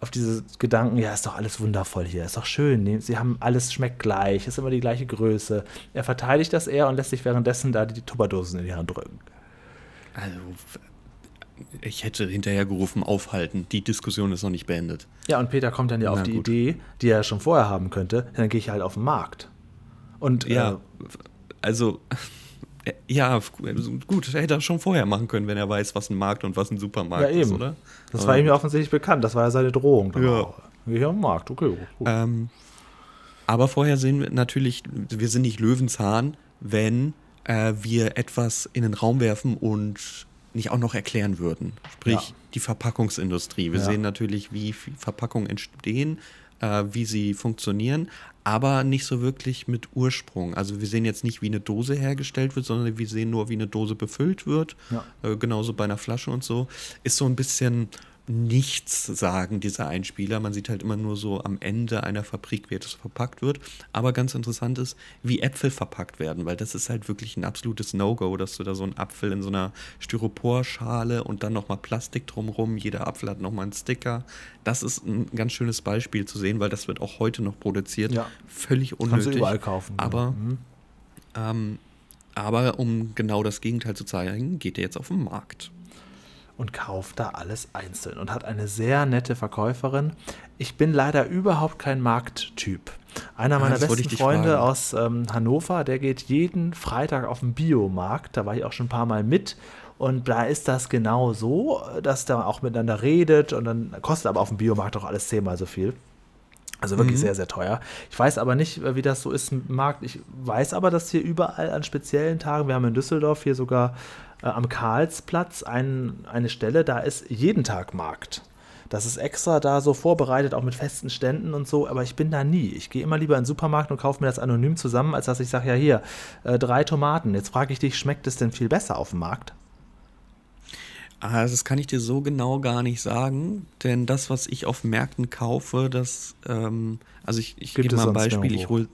auf diese Gedanken, ja, ist doch alles wundervoll hier, ist doch schön, sie haben alles schmeckt gleich, ist immer die gleiche Größe. Er verteidigt das eher und lässt sich währenddessen da die Tupperdosen in die Hand drücken. Also, ich hätte hinterher gerufen, aufhalten, die Diskussion ist noch nicht beendet. Ja, und Peter kommt dann ja Na, auf die gut. Idee, die er schon vorher haben könnte, dann gehe ich halt auf den Markt. Und ja, äh, also ja, gut, hätte er schon vorher machen können, wenn er weiß, was ein Markt und was ein Supermarkt ja, ist, oder? Das war ihm ja offensichtlich bekannt, das war ja seine Drohung. Ja. Hier am Markt, okay. Ähm, aber vorher sehen wir natürlich, wir sind nicht Löwenzahn, wenn äh, wir etwas in den Raum werfen und nicht auch noch erklären würden. Sprich, ja. die Verpackungsindustrie. Wir ja. sehen natürlich, wie Verpackungen entstehen, äh, wie sie funktionieren, aber nicht so wirklich mit Ursprung. Also wir sehen jetzt nicht, wie eine Dose hergestellt wird, sondern wir sehen nur, wie eine Dose befüllt wird. Ja. Äh, genauso bei einer Flasche und so. Ist so ein bisschen nichts sagen, dieser Einspieler. Man sieht halt immer nur so am Ende einer Fabrik, wie etwas verpackt wird. Aber ganz interessant ist, wie Äpfel verpackt werden, weil das ist halt wirklich ein absolutes No-Go, dass du da so einen Apfel in so einer Styroporschale und dann nochmal Plastik drumrum, jeder Apfel hat nochmal einen Sticker. Das ist ein ganz schönes Beispiel zu sehen, weil das wird auch heute noch produziert. Ja. Völlig unnötig. Kannst du überall kaufen. Aber, mhm. ähm, aber um genau das Gegenteil zu zeigen, geht er jetzt auf den Markt und kauft da alles einzeln und hat eine sehr nette Verkäuferin. Ich bin leider überhaupt kein Markttyp. Einer meiner ja, besten Freunde fragen. aus ähm, Hannover, der geht jeden Freitag auf den Biomarkt. Da war ich auch schon ein paar Mal mit. Und da ist das genau so, dass da auch miteinander redet und dann kostet aber auf dem Biomarkt auch alles zehnmal so viel. Also wirklich mhm. sehr, sehr teuer. Ich weiß aber nicht, wie das so ist im Markt. Ich weiß aber, dass hier überall an speziellen Tagen, wir haben in Düsseldorf hier sogar äh, am Karlsplatz ein, eine Stelle, da ist jeden Tag Markt. Das ist extra da so vorbereitet, auch mit festen Ständen und so, aber ich bin da nie. Ich gehe immer lieber in den Supermarkt und kaufe mir das anonym zusammen, als dass ich sage, ja hier, äh, drei Tomaten. Jetzt frage ich dich, schmeckt es denn viel besser auf dem Markt? Ah, das kann ich dir so genau gar nicht sagen, denn das, was ich auf Märkten kaufe, das, ähm, also ich, ich gebe mal ein Beispiel, ich hole,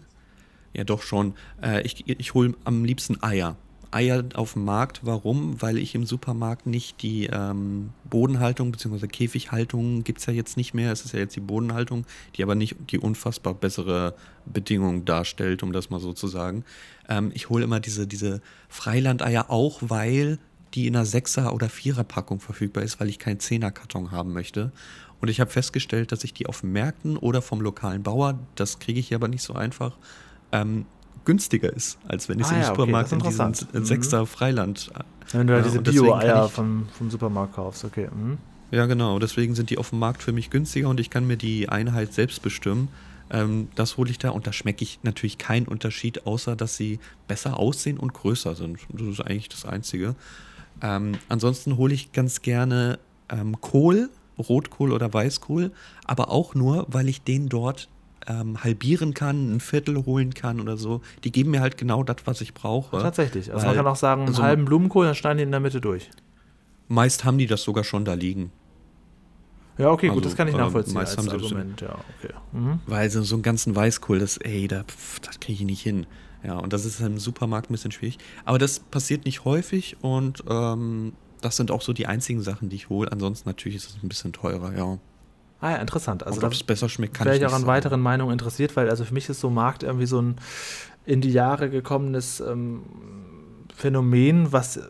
ja doch schon, äh, ich, ich hole am liebsten Eier. Eier auf dem Markt. Warum? Weil ich im Supermarkt nicht die ähm, Bodenhaltung bzw. Käfighaltung gibt es ja jetzt nicht mehr. Es ist ja jetzt die Bodenhaltung, die aber nicht die unfassbar bessere Bedingung darstellt, um das mal so zu sagen. Ähm, ich hole immer diese, diese Freilandeier auch, weil die in einer Sechser- oder Vierer-Packung verfügbar ist, weil ich keinen Zehner-Karton haben möchte. Und ich habe festgestellt, dass ich die auf Märkten oder vom lokalen Bauer, das kriege ich aber nicht so einfach, ähm, günstiger ist, als wenn ich es ah, im ja, Supermarkt okay, in diesem mhm. Sechster Freiland. Wenn du ja, diese Bio-Eier vom, vom Supermarkt kaufst, okay. Mhm. Ja, genau. Deswegen sind die auf dem Markt für mich günstiger und ich kann mir die Einheit selbst bestimmen. Ähm, das hole ich da und da schmecke ich natürlich keinen Unterschied, außer dass sie besser aussehen und größer sind. Das ist eigentlich das Einzige. Ähm, ansonsten hole ich ganz gerne ähm, Kohl, Rotkohl oder Weißkohl, aber auch nur, weil ich den dort ähm, halbieren kann, ein Viertel holen kann oder so. Die geben mir halt genau das, was ich brauche. Tatsächlich. Also Weil- man kann auch sagen, einen also- halben Blumenkohl, dann schneiden die in der Mitte durch. Meist haben die das sogar schon da liegen. Ja, okay, gut, Also, das kann ich ähm, nachvollziehen meist als haben sie das Argument. Ja, okay. Mhm. Weil so, so einen ganzen Weißkohl, das, ey, da, pf, das kriege ich nicht hin. Ja, und das ist im Supermarkt ein bisschen schwierig. Aber das passiert nicht häufig und ähm, das sind auch so die einzigen Sachen, die ich hole. Ansonsten natürlich ist es ein bisschen teurer, ja. Ah ja, interessant. Also und da ob es besser schmeckt, kann wäre ich ich nicht auch an weiteren Meinungen interessiert, weil also für mich ist so Markt irgendwie so ein in die Jahre gekommenes ähm, Phänomen, was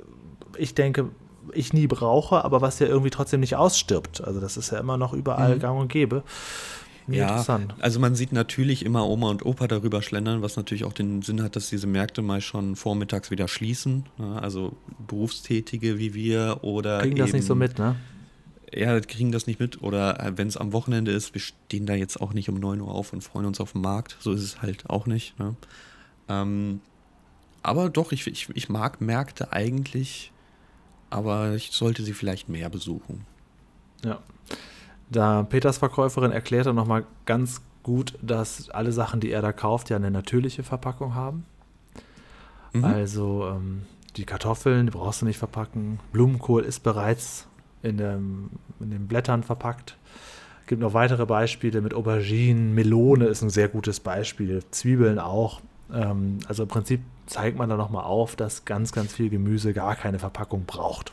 ich denke, ich nie brauche, aber was ja irgendwie trotzdem nicht ausstirbt. Also das ist ja immer noch überall Mhm. gang und gäbe. Nee, Ja, interessant. also man sieht natürlich immer Oma und Opa darüber schlendern, was natürlich auch den Sinn hat, dass diese Märkte mal schon vormittags wieder schließen. ne? Also Berufstätige wie wir oder Kriegen das nicht so eben- mit, ne? Ja, kriegen das nicht mit. Oder äh, wenn es am Wochenende ist, wir stehen da jetzt auch nicht um 9 Uhr auf und freuen uns auf den Markt. So ist es halt auch nicht. Ne? Ähm, aber doch, ich, ich, ich mag Märkte eigentlich, aber ich sollte sie vielleicht mehr besuchen. Ja. Da Peters Verkäuferin erklärt dann nochmal ganz gut, dass alle Sachen, die er da kauft, ja eine natürliche Verpackung haben. Mhm. Also ähm, die Kartoffeln, die brauchst du nicht verpacken. Blumenkohl ist bereits in, dem, in den Blättern verpackt. Gibt noch weitere Beispiele mit Auberginen, Melone ist ein sehr gutes Beispiel, Zwiebeln auch. Ähm, also im Prinzip zeigt man da nochmal auf, dass ganz, ganz viel Gemüse gar keine Verpackung braucht.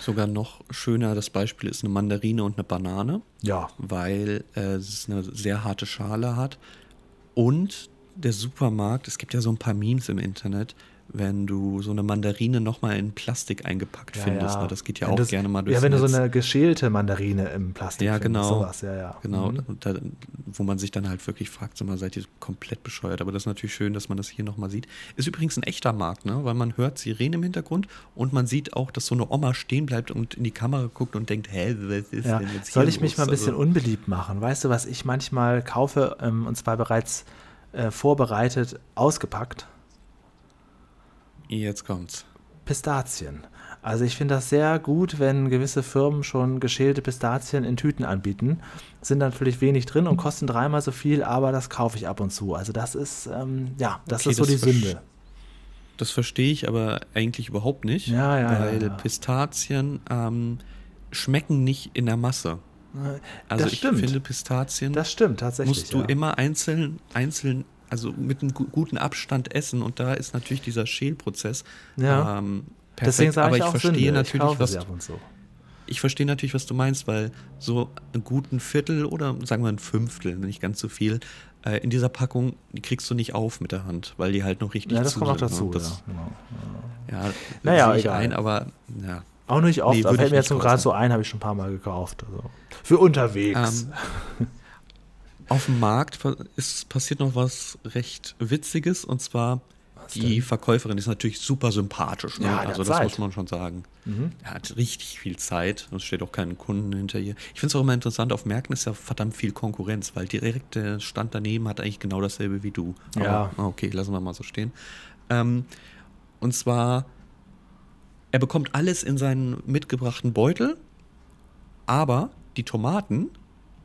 Sogar noch schöner, das Beispiel ist eine Mandarine und eine Banane. Ja, weil äh, es eine sehr harte Schale hat. Und der Supermarkt, es gibt ja so ein paar Memes im Internet, wenn du so eine Mandarine nochmal in Plastik eingepackt findest. Ne? Das geht ja Wenn auch das- gerne mal durchs Ja, wenn du so Netz. eine geschälte Mandarine im Plastik Ja, findest, genau. sowas, ja, ja. Genau, Mhm. da, wo man sich dann halt wirklich fragt, sag mal, seid ihr komplett bescheuert? Aber das ist natürlich schön, dass man das hier nochmal sieht. Ist übrigens ein echter Markt, ne? weil man hört Sirenen im Hintergrund und man sieht auch, dass so eine Oma stehen bleibt und in die Kamera guckt und denkt, hä, was ist Ja. denn jetzt hier Soll ich mich los? mal ein bisschen Also- unbeliebt machen? Weißt du, was ich manchmal kaufe, ähm, und zwar bereits äh, vorbereitet, ausgepackt? Jetzt kommt's. Pistazien. Also ich finde das sehr gut, wenn gewisse Firmen schon geschälte Pistazien in Tüten anbieten. Sind natürlich wenig drin und kosten dreimal so viel, aber das kaufe ich ab und zu. Also das ist, ähm, ja, das Okay, ist so das die Sünde. Das verstehe ich aber eigentlich überhaupt nicht. Ja, ja, ja, Weil ja. Pistazien ähm, schmecken nicht in der Masse. Also das ich stimmt. finde, Pistazien Das stimmt tatsächlich. musst du ja. immer einzeln, einzeln, also mit einem gu- guten Abstand essen. Und da ist natürlich dieser Schälprozess Ja. ähm, perfekt. Deswegen sage aber ich ich auch verstehe Sünde. ich natürlich, kaufe was zu. ich verstehe natürlich, was du meinst, weil so einen guten Viertel oder sagen wir ein Fünftel, nicht ganz so viel, äh, in dieser Packung, die kriegst du nicht auf mit der Hand, weil die halt noch richtig Ja, das kommt noch sind, dazu. ne? Das, ja, genau. Ja, Naja, ich egal. ein, aber ja. Auch nicht oft, Nee, aber fällt ich mir jetzt nur gerade so ein, habe ich schon ein paar Mal gekauft. Also. Für unterwegs. Ähm, <laughs> auf dem Markt ist, passiert noch was recht Witziges und zwar die denn? Verkäuferin ist natürlich super sympathisch. Ne? Ja, also das Zeit. muss man schon sagen. Mhm. Er hat richtig viel Zeit. Es steht auch keinen Kunden hinter ihr. Ich finde es auch immer interessant, auf Märkten ist ja verdammt viel Konkurrenz, weil direkt der Stand daneben hat eigentlich genau dasselbe wie du. Ja. Aber, okay, lassen wir mal so stehen. Ähm, und zwar, er bekommt alles in seinen mitgebrachten Beutel, aber die Tomaten,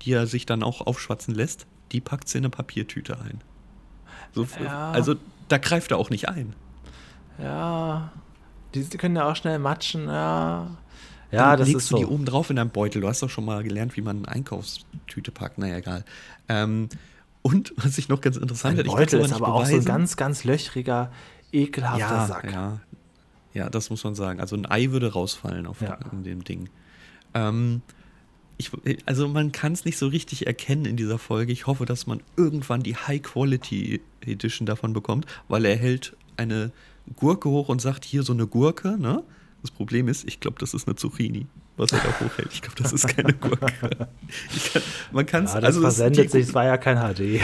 die er sich dann auch aufschwatzen lässt, die packt sie in eine Papiertüte ein. So, Ja. Also da greift er auch nicht ein. Ja, die können ja auch schnell matschen. Ja, ja Dann das legst ist du so. die oben drauf in deinem Beutel. Du hast doch schon mal gelernt, wie man eine Einkaufstüte packt. Naja, egal. Ähm, und <laughs> was ich noch ganz interessant Ein finde, Beutel ist aber auch so ein ganz, ganz löchriger, ekelhafter ja, Sack. Ja, ja, das muss man sagen. Also ein Ei würde rausfallen auf Ja. in dem Ding. Ähm, ich, also man kann es nicht so richtig erkennen in dieser Folge. Ich hoffe, dass man irgendwann die High Quality Edition davon bekommt, weil er hält eine Gurke hoch und sagt, hier so eine Gurke, ne? Das Problem ist, ich glaube, das ist eine Zucchini, was er da hochhält. Ich glaube, das ist keine Gurke. Kann, man kann es, Ja, das also versendet sich, es war ja kein HD.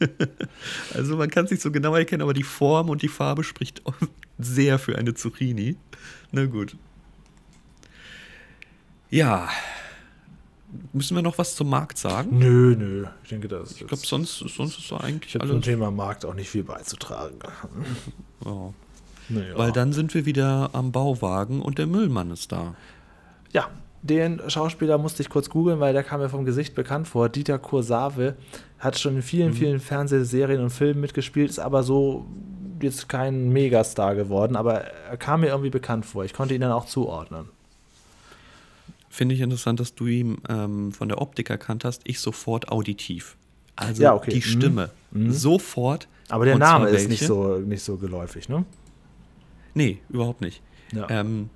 <laughs> also man kann es nicht so genau erkennen, aber die Form und die Farbe spricht sehr für eine Zucchini. Na gut. Ja, Müssen wir noch was zum Markt sagen? Nö, nö. Ich denke, das Ich glaube, sonst, sonst ist da eigentlich ich habe zum alles. Thema Markt auch nicht viel beizutragen. <laughs> Ja. Naja. Weil dann sind wir wieder am Bauwagen und der Müllmann ist da. Ja, den Schauspieler musste ich kurz googeln, weil der kam mir vom Gesicht bekannt vor. Dieter Kursave hat schon in vielen, Mhm. vielen Fernsehserien und Filmen mitgespielt, ist aber so jetzt kein Megastar geworden, aber er kam mir irgendwie bekannt vor. Ich konnte ihn dann auch zuordnen. Finde ich interessant, dass du ihn ähm, von der Optik erkannt hast. Ich sofort auditiv. Also Ja, okay. die Mhm. Stimme. Sofort. Aber der Name ist nicht so, nicht so geläufig, ne? Nee, überhaupt nicht. Ja. Ähm,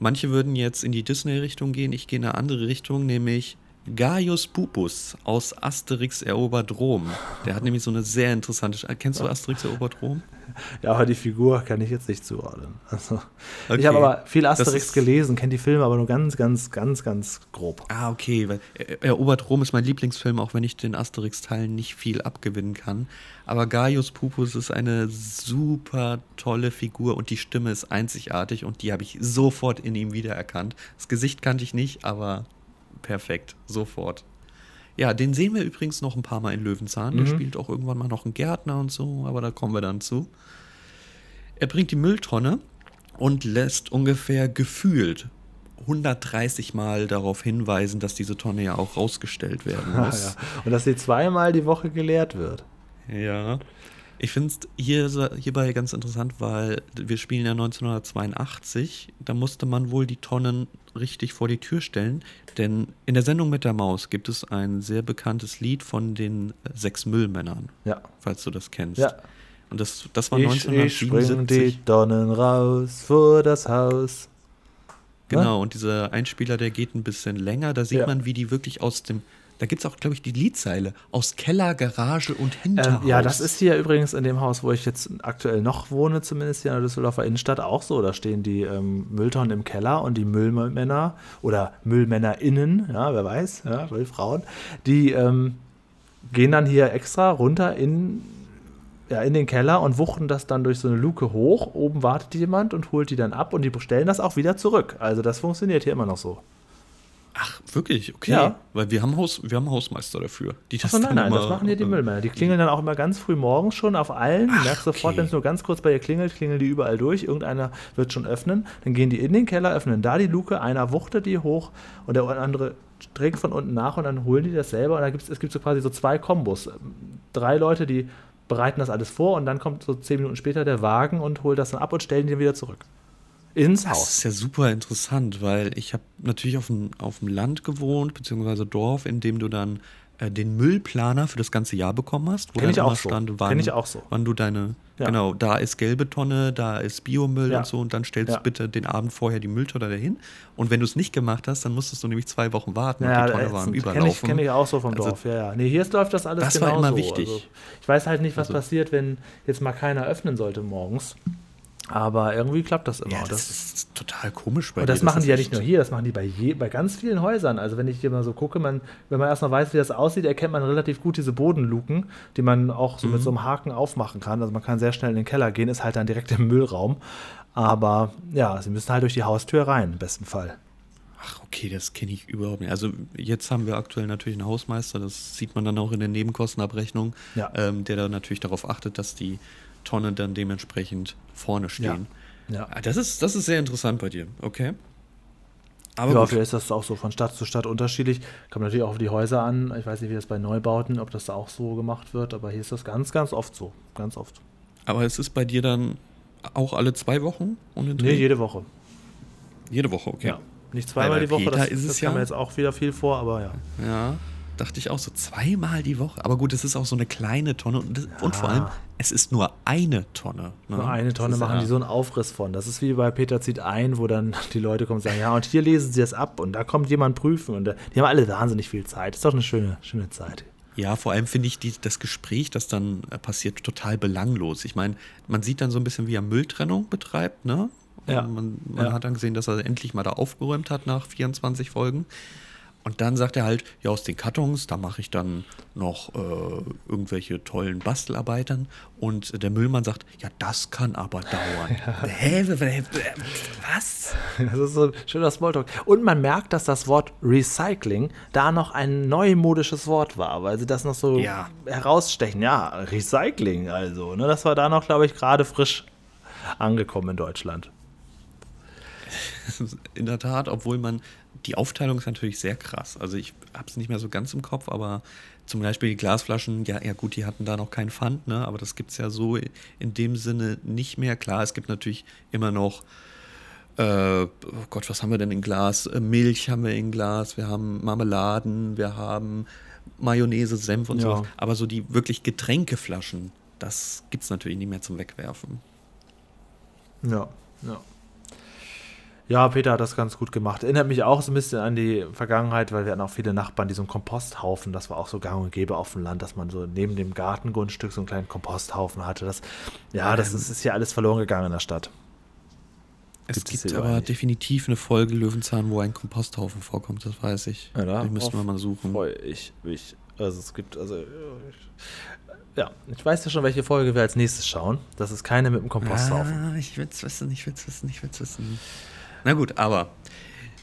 manche würden jetzt in die Disney-Richtung gehen. Ich gehe in eine andere Richtung, nämlich Gaius Pupus aus Asterix erobert Rom. Der hat nämlich so eine sehr interessante. Kennst du Asterix erobert Rom? Ja, aber die Figur kann ich jetzt nicht zuordnen. Also, Okay. Ich habe aber viel Asterix gelesen, kenne die Filme aber nur ganz, ganz, ganz, ganz grob. Ah, okay. Weil Er- Erobert Rom ist mein Lieblingsfilm, auch wenn ich den Asterix-Teilen nicht viel abgewinnen kann. Aber Gaius Pupus ist eine super tolle Figur und die Stimme ist einzigartig und die habe ich sofort in ihm wiedererkannt. Das Gesicht kannte ich nicht, aber perfekt, sofort. Ja, den sehen wir übrigens noch ein paar Mal in Löwenzahn. Der Mhm. spielt auch irgendwann mal noch einen Gärtner und so, aber da kommen wir dann zu. Er bringt die Mülltonne und lässt ungefähr gefühlt 130 Mal darauf hinweisen, dass diese Tonne ja auch rausgestellt werden <laughs> muss. ja. Und dass sie zweimal die Woche geleert wird. ja. Ich finde es hier, hierbei ganz interessant, weil wir spielen ja 1982. Da musste man wohl die Tonnen richtig vor die Tür stellen. Denn in der Sendung mit der Maus gibt es ein sehr bekanntes Lied von den sechs Müllmännern, Ja. falls du das kennst. Ja. Und das, das war Ich, ich spring 1977. die Donnen raus vor das Haus. Genau, und dieser Einspieler, der geht ein bisschen länger. Da sieht Ja. man, wie die wirklich aus dem. Da gibt es auch, glaube ich, die Liedzeile. Aus Keller, Garage und Ähm, Hinterhaus. ja, das ist hier übrigens in dem Haus, wo ich jetzt aktuell noch wohne, zumindest hier in der Düsseldorfer Innenstadt, auch so. Da stehen die ähm, Mülltonnen im Keller und die Müllmänner oder MüllmännerInnen, ja, wer weiß, ja, Müllfrauen, die ähm, gehen dann hier extra runter in, ja, in den Keller und wuchten das dann durch so eine Luke hoch. Oben wartet jemand und holt die dann ab und die stellen das auch wieder zurück. Also das funktioniert hier immer noch so. Ach, wirklich? Okay. Ja. Weil wir haben, Haus, wir haben Hausmeister dafür. Die das Achso, nein, nein, das machen hier die Müllmänner. Die klingeln dann auch immer ganz früh morgens schon auf allen. Ach, merkst sofort, okay. wenn es nur ganz kurz bei dir klingelt, klingeln die überall durch. Irgendeiner wird schon öffnen. Dann gehen die in den Keller, öffnen da die Luke, einer wuchtet die hoch und der andere trägt von unten nach und dann holen die das selber. Und dann gibt's, es gibt so quasi so zwei Kombos. Drei Leute, die bereiten das alles vor und dann kommt so zehn Minuten später der Wagen und holt das dann ab und stellen die dann wieder zurück. Ins Das Haus. ist ja super interessant, weil ich habe natürlich auf dem, auf dem Land gewohnt, beziehungsweise Dorf, in dem du dann äh, den Müllplaner für das ganze Jahr bekommen hast, wo Kenn dann ich auch immer so. stand, wann, Kenn ich auch so. wann du deine, Ja. genau, da ist gelbe Tonne, da ist Biomüll Ja. und so und dann stellst Ja. du bitte den Abend vorher die Mülltonne dahin und wenn du es nicht gemacht hast, dann musstest du nämlich zwei Wochen warten und Ja, die Tonne war am kenne ich, Überlaufen. kenn ich auch so vom Also- Dorf. Ja, ja. Nee, hier ist- läuft das alles Das war genauso. immer wichtig. Also, ich weiß halt nicht, was Also- passiert, wenn jetzt mal keiner öffnen sollte morgens. Aber irgendwie klappt das immer. ja, das, das, ist total komisch bei und dir. das machen die ja nicht nur hier, das machen die bei, je, bei ganz vielen Häusern. Also wenn ich hier mal so gucke, man, wenn man erstmal weiß, wie das aussieht, erkennt man relativ gut diese Bodenluken, die man auch so Mhm. mit so einem Haken aufmachen kann. Also man kann sehr schnell in den Keller gehen, ist halt dann direkt im Müllraum. Aber ja, sie müssen halt durch die Haustür rein, im besten Fall. Ach, okay, das kenne ich überhaupt nicht. Also jetzt haben wir aktuell natürlich einen Hausmeister, das sieht man dann auch in der Nebenkostenabrechnung, Ja. ähm, der dann natürlich darauf achtet, dass die Tonnen dann dementsprechend vorne stehen. Ja. Ah, Das, ist, das ist sehr interessant bei dir, okay. Aber ja, vielleicht ist das auch so von Stadt zu Stadt unterschiedlich. Kommt natürlich auch auf die Häuser an. Ich weiß nicht, wie das bei Neubauten, ob das da auch so gemacht wird, aber hier ist das ganz, ganz oft so. Ganz oft. aber es ist bei dir dann auch alle zwei Wochen? Um den Nee, jede Woche. Jede Woche, okay. Ja. Nicht zweimal die Woche, Peter das, ist es das ja- kam mir jetzt auch wieder viel vor, aber ja. Ja, dachte ich auch so zweimal die Woche. Aber gut, es ist auch so eine kleine Tonne und, das, und vor allem, es ist nur eine Tonne. Ne? Nur eine Tonne machen ja- die so einen Aufriss von. Das ist wie bei Peter zieht ein, wo dann <laughs> die Leute kommen und sagen, ja, und hier lesen sie das ab und da kommt jemand prüfen. Und da, die haben alle wahnsinnig viel Zeit. Ist doch eine schöne, schöne Zeit. Ja, vor allem finde ich die, das Gespräch, das dann äh, passiert, total belanglos. Ich meine, man sieht dann so ein bisschen, wie er Mülltrennung betreibt, ne? Ja. Man, man Ja. hat dann gesehen, dass er endlich mal da aufgeräumt hat nach 24 Folgen. Und dann sagt er halt, ja, aus den Kartons, da mache ich dann noch äh, irgendwelche tollen Bastelarbeitern. Und der Müllmann sagt, ja, das kann aber dauern. <laughs> Ja. Hä? Was? Das ist so ein schöner Smalltalk. Und man merkt, dass das Wort Recycling da noch ein neumodisches Wort war, weil sie das noch so ja. herausstechen. Ja, Recycling also. Ne? Das war da noch, glaube ich, gerade frisch angekommen in Deutschland. In der Tat, obwohl man die Aufteilung ist natürlich sehr krass. Also ich habe es nicht mehr so ganz im Kopf, aber zum Beispiel die Glasflaschen, ja, ja gut, die hatten da noch keinen Pfand, ne? aber das gibt es ja so in dem Sinne nicht mehr. Klar, es gibt natürlich immer noch, äh, oh Gott, was haben wir denn in Glas? Äh, Milch haben wir in Glas, wir haben Marmeladen, wir haben Mayonnaise, Senf und ja. sowas. Aber so die wirklich Getränkeflaschen, das gibt es natürlich nicht mehr zum Wegwerfen. Ja, ja. Ja, Peter hat das ganz gut gemacht. Erinnert mich auch so ein bisschen an die Vergangenheit, weil wir hatten auch viele Nachbarn, die so einen Komposthaufen, das war auch so gang und gäbe auf dem Land, dass man so neben dem Gartengrundstück so einen kleinen Komposthaufen hatte. Das, ja, das ist, ist ja alles verloren gegangen in der Stadt. Es gibt, gibt aber definitiv eine Folge Löwenzahn, wo ein Komposthaufen vorkommt, das weiß ich. Ja, da Den müssen wir mal suchen. Freue ich mich. Also es gibt, also ja, ich weiß ja schon, welche Folge wir als nächstes schauen. Das ist keine mit dem Komposthaufen. Ah, ich will es wissen, ich will es wissen, ich will es wissen. Na gut, aber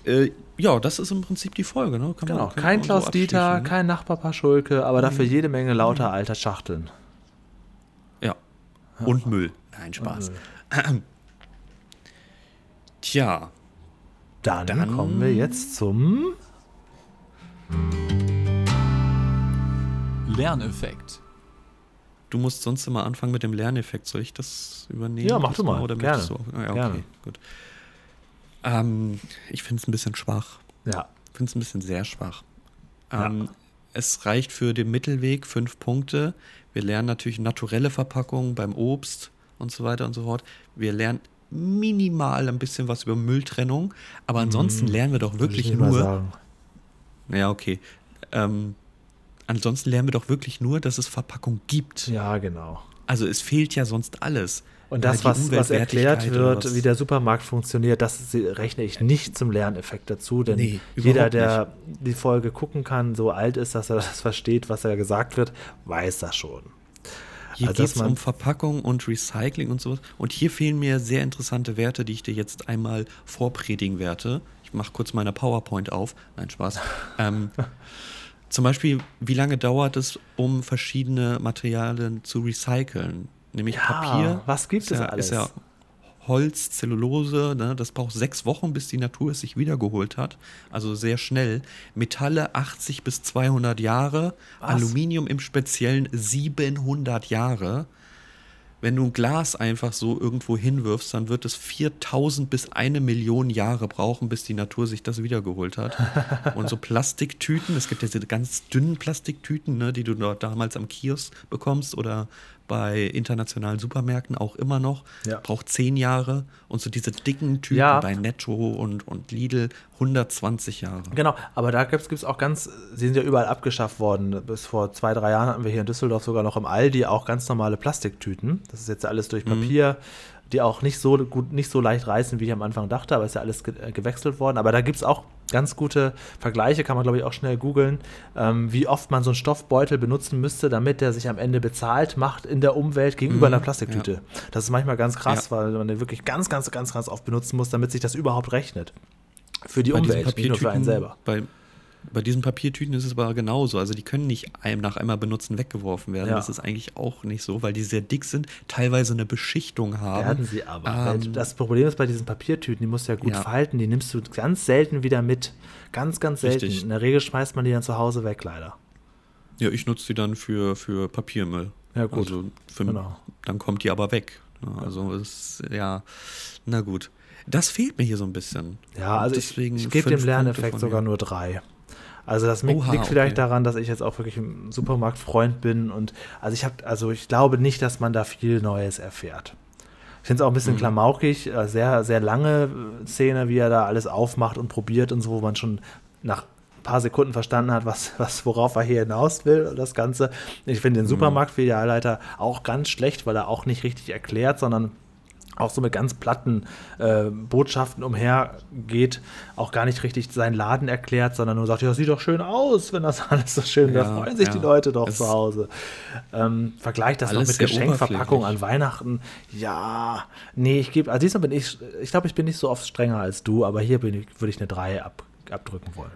äh, ja, das ist im Prinzip die Folge. Ne? Kann genau, man, kein Klaus so Dieter, kein Nachbar Paschulke, aber dafür mhm. jede Menge lauter mhm. alter Schachteln. Ja. Und ja. Müll. Nein, Spaß. Müll. <clears throat> Tja. Dann, dann kommen wir jetzt zum Lerneffekt. Du musst sonst immer anfangen mit dem Lerneffekt. Soll ich das übernehmen? Ja, mach du mal. Oder Gerne. Du? Ah, ja, okay, Gerne. gut. Ähm, ich finde es ein bisschen schwach. Ja. Ich finde es ein bisschen sehr schwach. Ähm, ja. Es reicht für den Mittelweg fünf Punkte. Wir lernen natürlich naturelle Verpackungen beim Obst und so weiter und so fort. Wir lernen minimal ein bisschen was über Mülltrennung, aber ansonsten hm, lernen wir doch wirklich nur. Ja, okay. Ähm, ansonsten lernen wir doch wirklich nur, dass es Verpackung gibt. Ja, genau. Also es fehlt ja sonst alles. Und das, was, was erklärt wird, was? wie der Supermarkt funktioniert, das rechne ich nicht zum Lerneffekt dazu, denn nee, jeder, der nicht. die Folge gucken kann, so alt ist, dass er <laughs> das versteht, was er gesagt wird, weiß das schon. Hier also, geht es um Verpackung und Recycling und sowas. Und hier fehlen mir sehr interessante Werte, die ich dir jetzt einmal vorpredigen werde. Ich mache kurz meine PowerPoint auf. Nein, Spaß. <laughs> ähm, zum Beispiel, wie lange dauert es, um verschiedene Materialien zu recyceln? Nämlich ja, Papier. Was gibt es ja, alles? Ist ja Holz, Zellulose, ne, das braucht sechs Wochen, bis die Natur es sich wiedergeholt hat. Also sehr schnell. Metalle 80 bis 200 Jahre. Was? Aluminium im Speziellen 700 Jahre. Wenn du ein Glas einfach so irgendwo hinwirfst, dann wird es 4000 bis eine Million Jahre brauchen, bis die Natur sich das wiedergeholt hat. <laughs> Und so Plastiktüten, es gibt ja diese ganz dünnen Plastiktüten, ne, die du dort damals am Kiosk bekommst oder bei internationalen Supermärkten auch immer noch. Ja. Braucht zehn Jahre. Und so diese dicken Typen ja. bei Netto und, und Lidl 120 Jahre. Genau, aber da gibt es auch ganz, sie sind ja überall abgeschafft worden. Bis vor zwei, drei Jahren hatten wir hier in Düsseldorf sogar noch im Aldi auch ganz normale Plastiktüten. Das ist jetzt alles durch mhm. Papier. Mhm die auch nicht so gut, nicht so leicht reißen, wie ich am Anfang dachte, aber ist ja alles ge äh, gewechselt worden. Aber da gibt es auch ganz gute Vergleiche, kann man glaube ich auch schnell googeln, ähm, wie oft man so einen Stoffbeutel benutzen müsste, damit der sich am Ende bezahlt macht in der Umwelt gegenüber mhm, einer Plastiktüte. Ja. Das ist manchmal ganz krass, ja. weil man den wirklich ganz, ganz, ganz, ganz oft benutzen muss, damit sich das überhaupt rechnet. Für die bei Umwelt, nicht nur für einen selber. Bei, bei diesen Papiertüten ist es aber genauso. Also die können nicht nach einmal benutzen weggeworfen werden. Ja. Das ist eigentlich auch nicht so, weil die sehr dick sind, teilweise eine Beschichtung haben. Werden sie aber. Ähm, das Problem ist bei diesen Papiertüten, die musst du ja gut ja. falten, die nimmst du ganz selten wieder mit. Ganz, ganz selten. Richtig. In der Regel schmeißt man die dann zu Hause weg, leider. Ja, ich nutze die dann für, für Papiermüll. Ja, gut. Also für, genau. Dann kommt die aber weg. Also ist, ja, na gut. Das fehlt mir hier so ein bisschen. Ja, also deswegen ich, ich gebe dem Lerneffekt sogar nur drei. Also das Oha, liegt vielleicht okay. daran, dass ich jetzt auch wirklich ein Supermarktfreund bin und also ich habe, also ich glaube nicht, dass man da viel Neues erfährt. Ich finde es auch ein bisschen mhm. klamaukig, äh, sehr, sehr lange äh, Szene, wie er da alles aufmacht und probiert und so, wo man schon nach ein paar Sekunden verstanden hat, was, was, worauf er hier hinaus will, das Ganze. Ich finde den mhm. Supermarktfilialleiter auch ganz schlecht, weil er auch nicht richtig erklärt, sondern auch so mit ganz platten äh, Botschaften umhergeht, auch gar nicht richtig seinen Laden erklärt, sondern nur sagt, ja, sieht doch schön aus, wenn das <laughs> alles so schön. Ja, da freuen sich ja. die Leute doch es zu Hause. Ähm, vergleicht das noch mit Geschenkverpackung an Weihnachten. Ja, nee, ich gebe, also diesmal bin ich, ich glaube, ich bin nicht so oft strenger als du, aber hier ich, würde ich eine 3 ab, abdrücken wollen.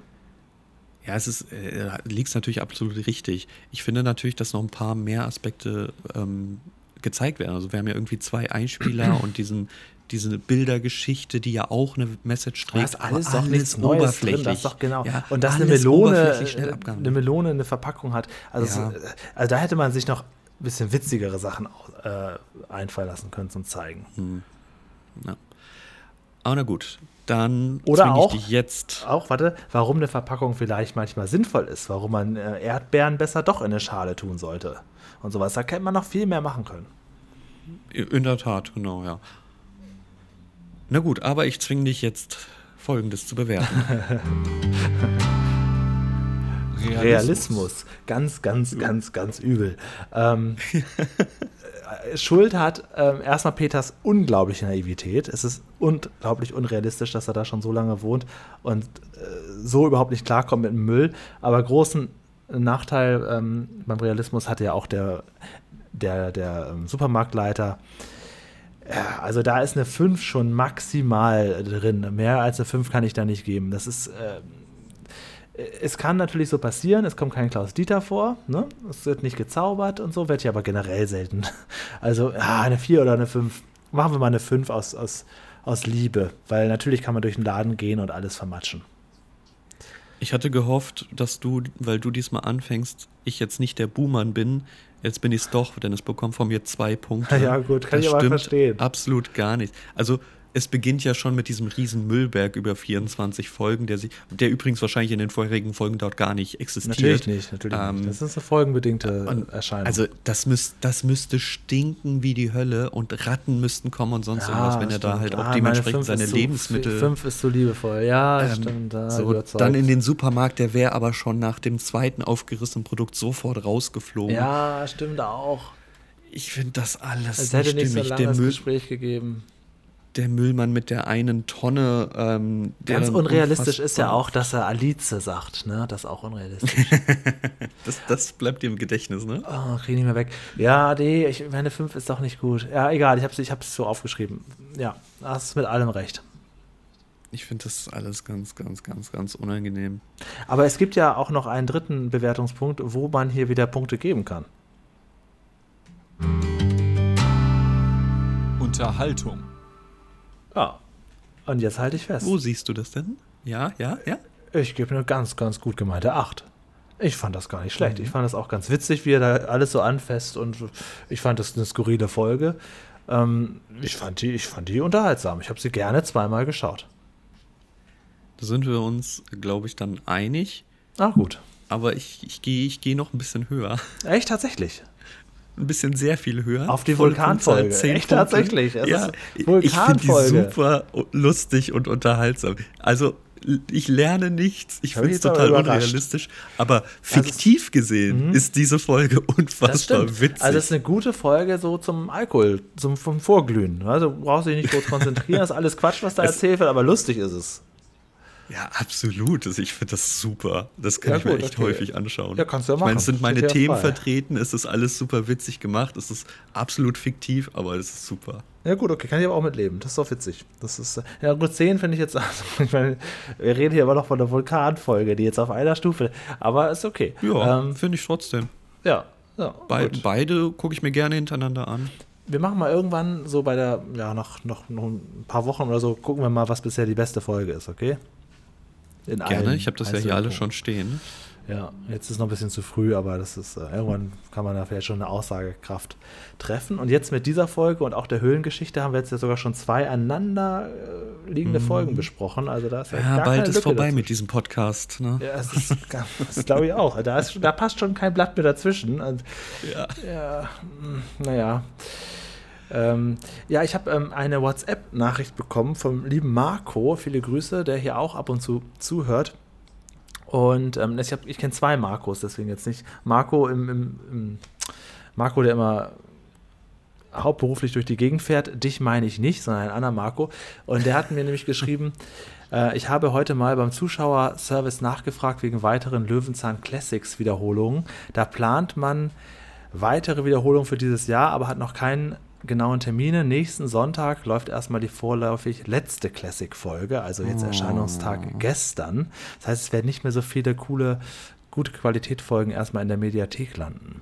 Ja, es ist, äh, liegt natürlich absolut richtig. Ich finde natürlich, dass noch ein paar mehr Aspekte ähm, gezeigt werden. Also wir haben ja irgendwie zwei Einspieler <clears throat> und diesen, diese Bildergeschichte, die ja auch eine Message trägt. Das ist alles doch nichts Neues drin, das doch genau. Ja, und dass eine Melone, äh, eine Melone eine Verpackung hat. Also, ja. es, also da hätte man sich noch ein bisschen witzigere Sachen äh, einfallen lassen können zum Zeigen. Hm. Ja. Aber na gut, dann Oder auch, jetzt. Auch, warte, warum eine Verpackung vielleicht manchmal sinnvoll ist, warum man äh, Erdbeeren besser doch in eine Schale tun sollte und sowas. Da hätte man noch viel mehr machen können. In der Tat, genau, ja. Na gut, aber ich zwinge dich jetzt, Folgendes zu bewerten. <laughs> Realismus. Realismus. Ganz, ganz, ganz, ganz übel. Ähm, <laughs> Schuld hat ähm, erstmal Peters unglaubliche Naivität. Es ist unglaublich unrealistisch, dass er da schon so lange wohnt und äh, so überhaupt nicht klarkommt mit dem Müll. Aber großen Nachteil ähm, beim Realismus hatte ja auch der, der, der ähm, Supermarktleiter. Ja, also da ist eine 5 schon maximal drin. Mehr als eine 5 kann ich da nicht geben. Das ist. Äh, es kann natürlich so passieren, es kommt kein Klaus Dieter vor, ne? es wird nicht gezaubert und so, wird ja aber generell selten. <laughs> Also ja, eine 4 oder eine 5. Machen wir mal eine 5 aus, aus, aus Liebe, weil natürlich kann man durch den Laden gehen und alles vermatschen. Ich hatte gehofft, dass du, weil du diesmal anfängst, ich jetzt nicht der Buhmann bin. Jetzt bin ich es doch, denn es bekommt von mir zwei Punkte. <laughs> Ja, gut, kann das ich aber verstehen. Absolut gar nicht. Also, es beginnt ja schon mit diesem riesen Müllberg über 24 Folgen, der, sich, der übrigens wahrscheinlich in den vorherigen Folgen dort gar nicht existiert. Natürlich nicht, natürlich ähm, nicht. Das ist eine folgenbedingte Erscheinung. Also das, müß, das müsste stinken wie die Hölle und Ratten müssten kommen und sonst ja, irgendwas, wenn stimmt. er da halt auch ah, dementsprechend seine Lebensmittel... fünf ist so liebevoll, ja, ähm, stimmt. Da so, dann in den Supermarkt, der wäre aber schon nach dem zweiten aufgerissenen Produkt sofort rausgeflogen. Ja, stimmt auch. Ich finde das alles Es hätte nicht so lange das Gespräch gegeben der Müllmann mit der einen Tonne. Ähm, Ganz unrealistisch ist ja auch, dass er Alice sagt, ne? Das ist auch unrealistisch. <laughs> das, das bleibt dir im Gedächtnis, ne? Oh, krieg ich nicht mehr weg. Ja, nee, ich, meine 5 ist doch nicht gut. Ja, egal, ich hab's, ich hab's so aufgeschrieben. Ja, hast ist mit allem recht. Ich finde das alles ganz, ganz, ganz, ganz unangenehm. Aber es gibt ja auch noch einen dritten Bewertungspunkt, wo man hier wieder Punkte geben kann. Unterhaltung. Ja. Und jetzt halte ich fest. Wo siehst du das denn? Ja, ja, ja. Ich gebe eine ganz, ganz gut gemeinte 8. Ich fand das gar nicht schlecht. Mhm. Ich fand das auch ganz witzig, wie er da alles so anfasst und ich fand das eine skurrile Folge. Ähm, ich, fand die, ich fand die unterhaltsam. Ich habe sie gerne zweimal geschaut. Da sind wir uns, glaube ich, dann einig. Ach gut. Aber ich, ich gehe ich geh noch ein bisschen höher. Echt, tatsächlich? Ein bisschen sehr viel höher. Auf die Vulkanfolge. Echt tatsächlich. Es ja, ich finde die super lustig und unterhaltsam. Also ich lerne nichts. Ich finde es total unrealistisch. Aber fiktiv ist, gesehen mh. ist diese Folge unfassbar witzig. Also es ist eine gute Folge so zum Alkohol, zum vom Vorglühen. Also brauchst du dich nicht kurz konzentrieren. das <laughs> ist alles Quatsch, was da erzählt wird, aber lustig ist es. Ja, absolut. Also ich finde das super. Das kann ja, ich mir echt okay. häufig anschauen. Ja, kannst du ja machen. Ich meine, sind meine Themen vertreten, es ist alles super witzig gemacht, es ist absolut fiktiv, aber es ist super. Ja, gut, okay, kann ich aber auch mitleben. Das ist doch witzig. Das ist, ja, gut, 10 finde ich jetzt, <laughs> also, ich meine, wir reden hier aber noch von der Vulkanfolge, die jetzt auf einer Stufe, aber ist okay. Ja, ähm, finde ich trotzdem. Ja, ja. Be gut. Beide gucke ich mir gerne hintereinander an. Wir machen mal irgendwann so bei der, ja, noch, noch, noch ein paar Wochen oder so, gucken wir mal, was bisher die beste Folge ist, okay? In Gerne, ich habe das ja hier alle schon stehen. Ja, jetzt ist es noch ein bisschen zu früh, aber das ist, äh, irgendwann kann man da vielleicht schon eine Aussagekraft treffen. Und jetzt mit dieser Folge und auch der Höhlengeschichte haben wir jetzt ja sogar schon zwei aneinander äh, liegende mm. Folgen besprochen. Also da ist ja, ja bald ist vorbei dazwischen. mit diesem Podcast. Ne? Ja, das, ist, <laughs> das glaube ich auch. Da, ist, da passt schon kein Blatt mehr dazwischen. Und, ja. ja. Hm, naja. Ähm, ja, ich habe ähm, eine WhatsApp-Nachricht bekommen vom lieben Marco. Viele Grüße, der hier auch ab und zu zuhört. Und ähm, ich, ich kenne zwei Marcos, deswegen jetzt nicht. Marco im, im, im, Marco, der immer hauptberuflich durch die Gegend fährt. Dich meine ich nicht, sondern ein anderer Marco. Und der hat mir nämlich geschrieben, <laughs> äh, ich habe heute mal beim Zuschauerservice nachgefragt wegen weiteren Löwenzahn Classics Wiederholungen. Da plant man weitere Wiederholungen für dieses Jahr, aber hat noch keinen genauen Termine. Nächsten Sonntag läuft erstmal die vorläufig letzte Classic-Folge, also jetzt Erscheinungstag gestern. Das heißt, es werden nicht mehr so viele coole, gute Qualität-Folgen erstmal in der Mediathek landen.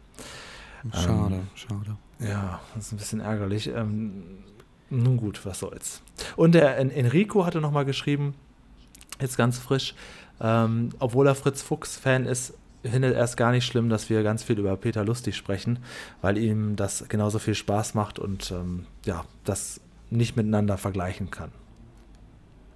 Schade, ähm, schade. Ja, das ist ein bisschen ärgerlich. Ähm, nun gut, was soll's. Und der Enrico hatte nochmal geschrieben, jetzt ganz frisch, ähm, obwohl er Fritz Fuchs-Fan ist, findet er es gar nicht schlimm, dass wir ganz viel über Peter Lustig sprechen, weil ihm das genauso viel Spaß macht und ähm, ja, das nicht miteinander vergleichen kann.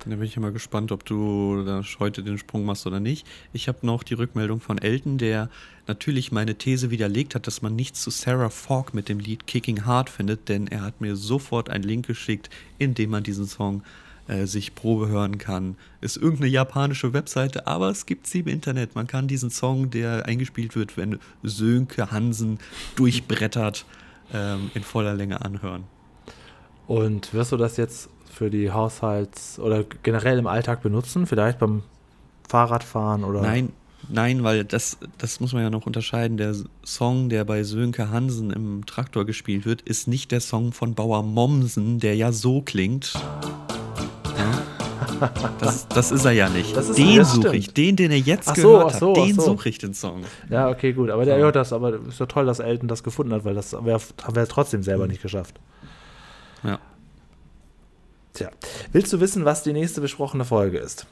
Da bin ich immer gespannt, ob du heute den Sprung machst oder nicht. Ich habe noch die Rückmeldung von Elton, der natürlich meine These widerlegt hat, dass man nichts zu Sarah Falk mit dem Lied Kicking Hard findet, denn er hat mir sofort einen Link geschickt, in dem man diesen Song äh, sich Probe hören kann. Ist irgendeine japanische Webseite, aber es gibt sie im Internet. Man kann diesen Song, der eingespielt wird, wenn Sönke Hansen durchbrettert, ähm, in voller Länge anhören. Und wirst du das jetzt für die Haushalts- oder generell im Alltag benutzen? Vielleicht beim Fahrradfahren oder? Nein, nein, weil das, das muss man ja noch unterscheiden. Der Song, der bei Sönke Hansen im Traktor gespielt wird, ist nicht der Song von Bauer Mommsen, der ja so klingt. Das, das ist er ja nicht. Ist, den suche ich. Den, den er jetzt ach gehört so, so, hat. Den so. suche ich, den Song. Ja, okay, gut. Aber der hört das. Aber ist ja toll, dass Elton das gefunden hat, weil das haben wir trotzdem selber mhm. nicht geschafft. Ja. Tja, willst du wissen, was die nächste besprochene Folge ist?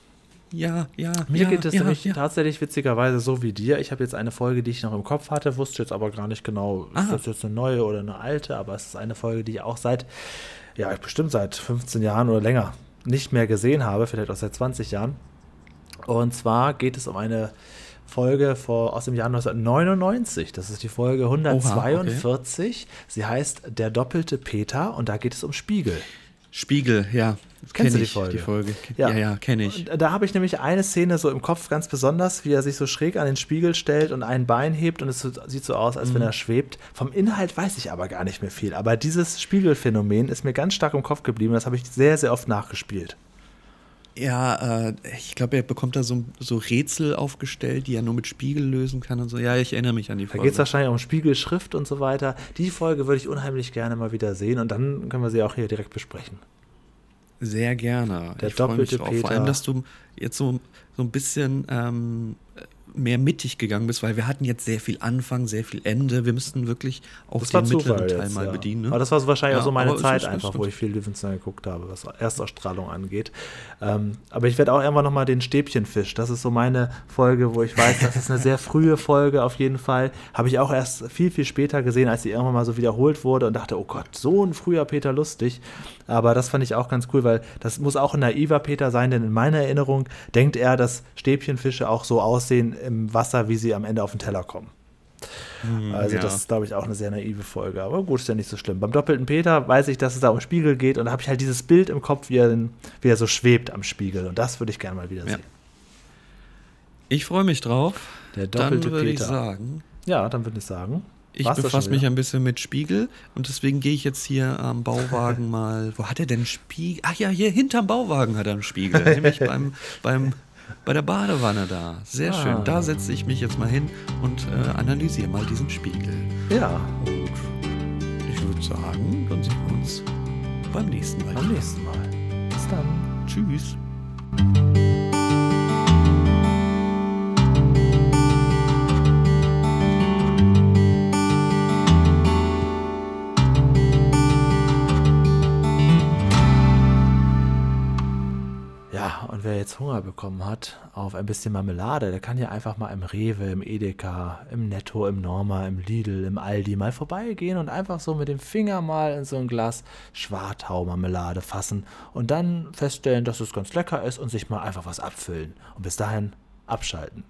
Ja, ja. Mir ja, geht es ja, nämlich ja. tatsächlich witzigerweise so wie dir. Ich habe jetzt eine Folge, die ich noch im Kopf hatte, wusste jetzt aber gar nicht genau, Aha. ist das jetzt eine neue oder eine alte, aber es ist eine Folge, die ich auch seit, ja, bestimmt seit 15 Jahren oder länger nicht mehr gesehen habe, vielleicht auch seit 20 Jahren. Und zwar geht es um eine Folge vor, aus dem Jahr 1999. Das ist die Folge 142. Oha, okay. Sie heißt Der doppelte Peter und da geht es um Spiegel. Spiegel, ja. Kennst du die Folge? Die Folge. Ja, ja, ja kenne ich. Und da habe ich nämlich eine Szene so im Kopf ganz besonders, wie er sich so schräg an den Spiegel stellt und ein Bein hebt und es sieht so aus, als mhm. wenn er schwebt. Vom Inhalt weiß ich aber gar nicht mehr viel. Aber dieses Spiegelphänomen ist mir ganz stark im Kopf geblieben. Das habe ich sehr, sehr oft nachgespielt. Ja, äh, ich glaube, er bekommt da so, so, Rätsel aufgestellt, die er nur mit Spiegel lösen kann und so. Ja, ich erinnere mich an die Folge. Da geht es wahrscheinlich um Spiegelschrift und so weiter. Die Folge würde ich unheimlich gerne mal wieder sehen und dann können wir sie auch hier direkt besprechen. Sehr gerne. Der ich doppelte mich Peter. Vor allem, dass du jetzt so, so ein bisschen ähm, mehr mittig gegangen bist, weil wir hatten jetzt sehr viel Anfang, sehr viel Ende. Wir müssten wirklich auch das den mittleren Teil jetzt, mal ja. bedienen. Ne? Aber das war so wahrscheinlich ja, auch so meine Zeit einfach, wo ich viel Löwenzahn geguckt habe, was Erstausstrahlung angeht. Ähm, aber ich werde auch irgendwann nochmal den Stäbchenfisch. Das ist so meine Folge, wo ich weiß, das ist eine sehr frühe Folge auf jeden Fall. Habe ich auch erst viel, viel später gesehen, als sie irgendwann mal so wiederholt wurde und dachte, oh Gott, so ein früher Peter lustig. Aber das fand ich auch ganz cool, weil das muss auch ein naiver Peter sein, denn in meiner Erinnerung denkt er, dass Stäbchenfische auch so aussehen im Wasser, wie sie am Ende auf den Teller kommen. Hm, also ja. das ist, glaube ich, auch eine sehr naive Folge. Aber gut, ist ja nicht so schlimm. Beim doppelten Peter weiß ich, dass es da um Spiegel geht und da habe ich halt dieses Bild im Kopf, wie er, wie er so schwebt am Spiegel. Und das würde ich gerne mal wieder Ja. sehen. Ich freue mich drauf. Der doppelte Dann würde ich Peter. sagen, Ja, dann würde ich sagen. ich befasse mich ein bisschen mit Spiegel und deswegen gehe ich jetzt hier am Bauwagen <laughs> mal. Wo hat er denn Spiegel? Ach ja, hier hinterm Bauwagen hat er einen Spiegel. <laughs> nämlich beim, beim, bei der Badewanne da. Sehr Ah. schön. Da setze ich mich jetzt mal hin und äh, analysiere mal diesen Spiegel. Ja, Und ich würde sagen, dann sehen wir uns beim nächsten Mal. am nächsten Mal. Bis dann. Tschüss. Wer jetzt Hunger bekommen hat auf ein bisschen Marmelade, der kann ja einfach mal im Rewe, im Edeka, im Netto, im Norma, im Lidl, im Aldi mal vorbeigehen und einfach so mit dem Finger mal in so ein Glas Schwartau-Marmelade fassen und dann feststellen, dass es ganz lecker ist und sich mal einfach was abfüllen. Und bis dahin abschalten.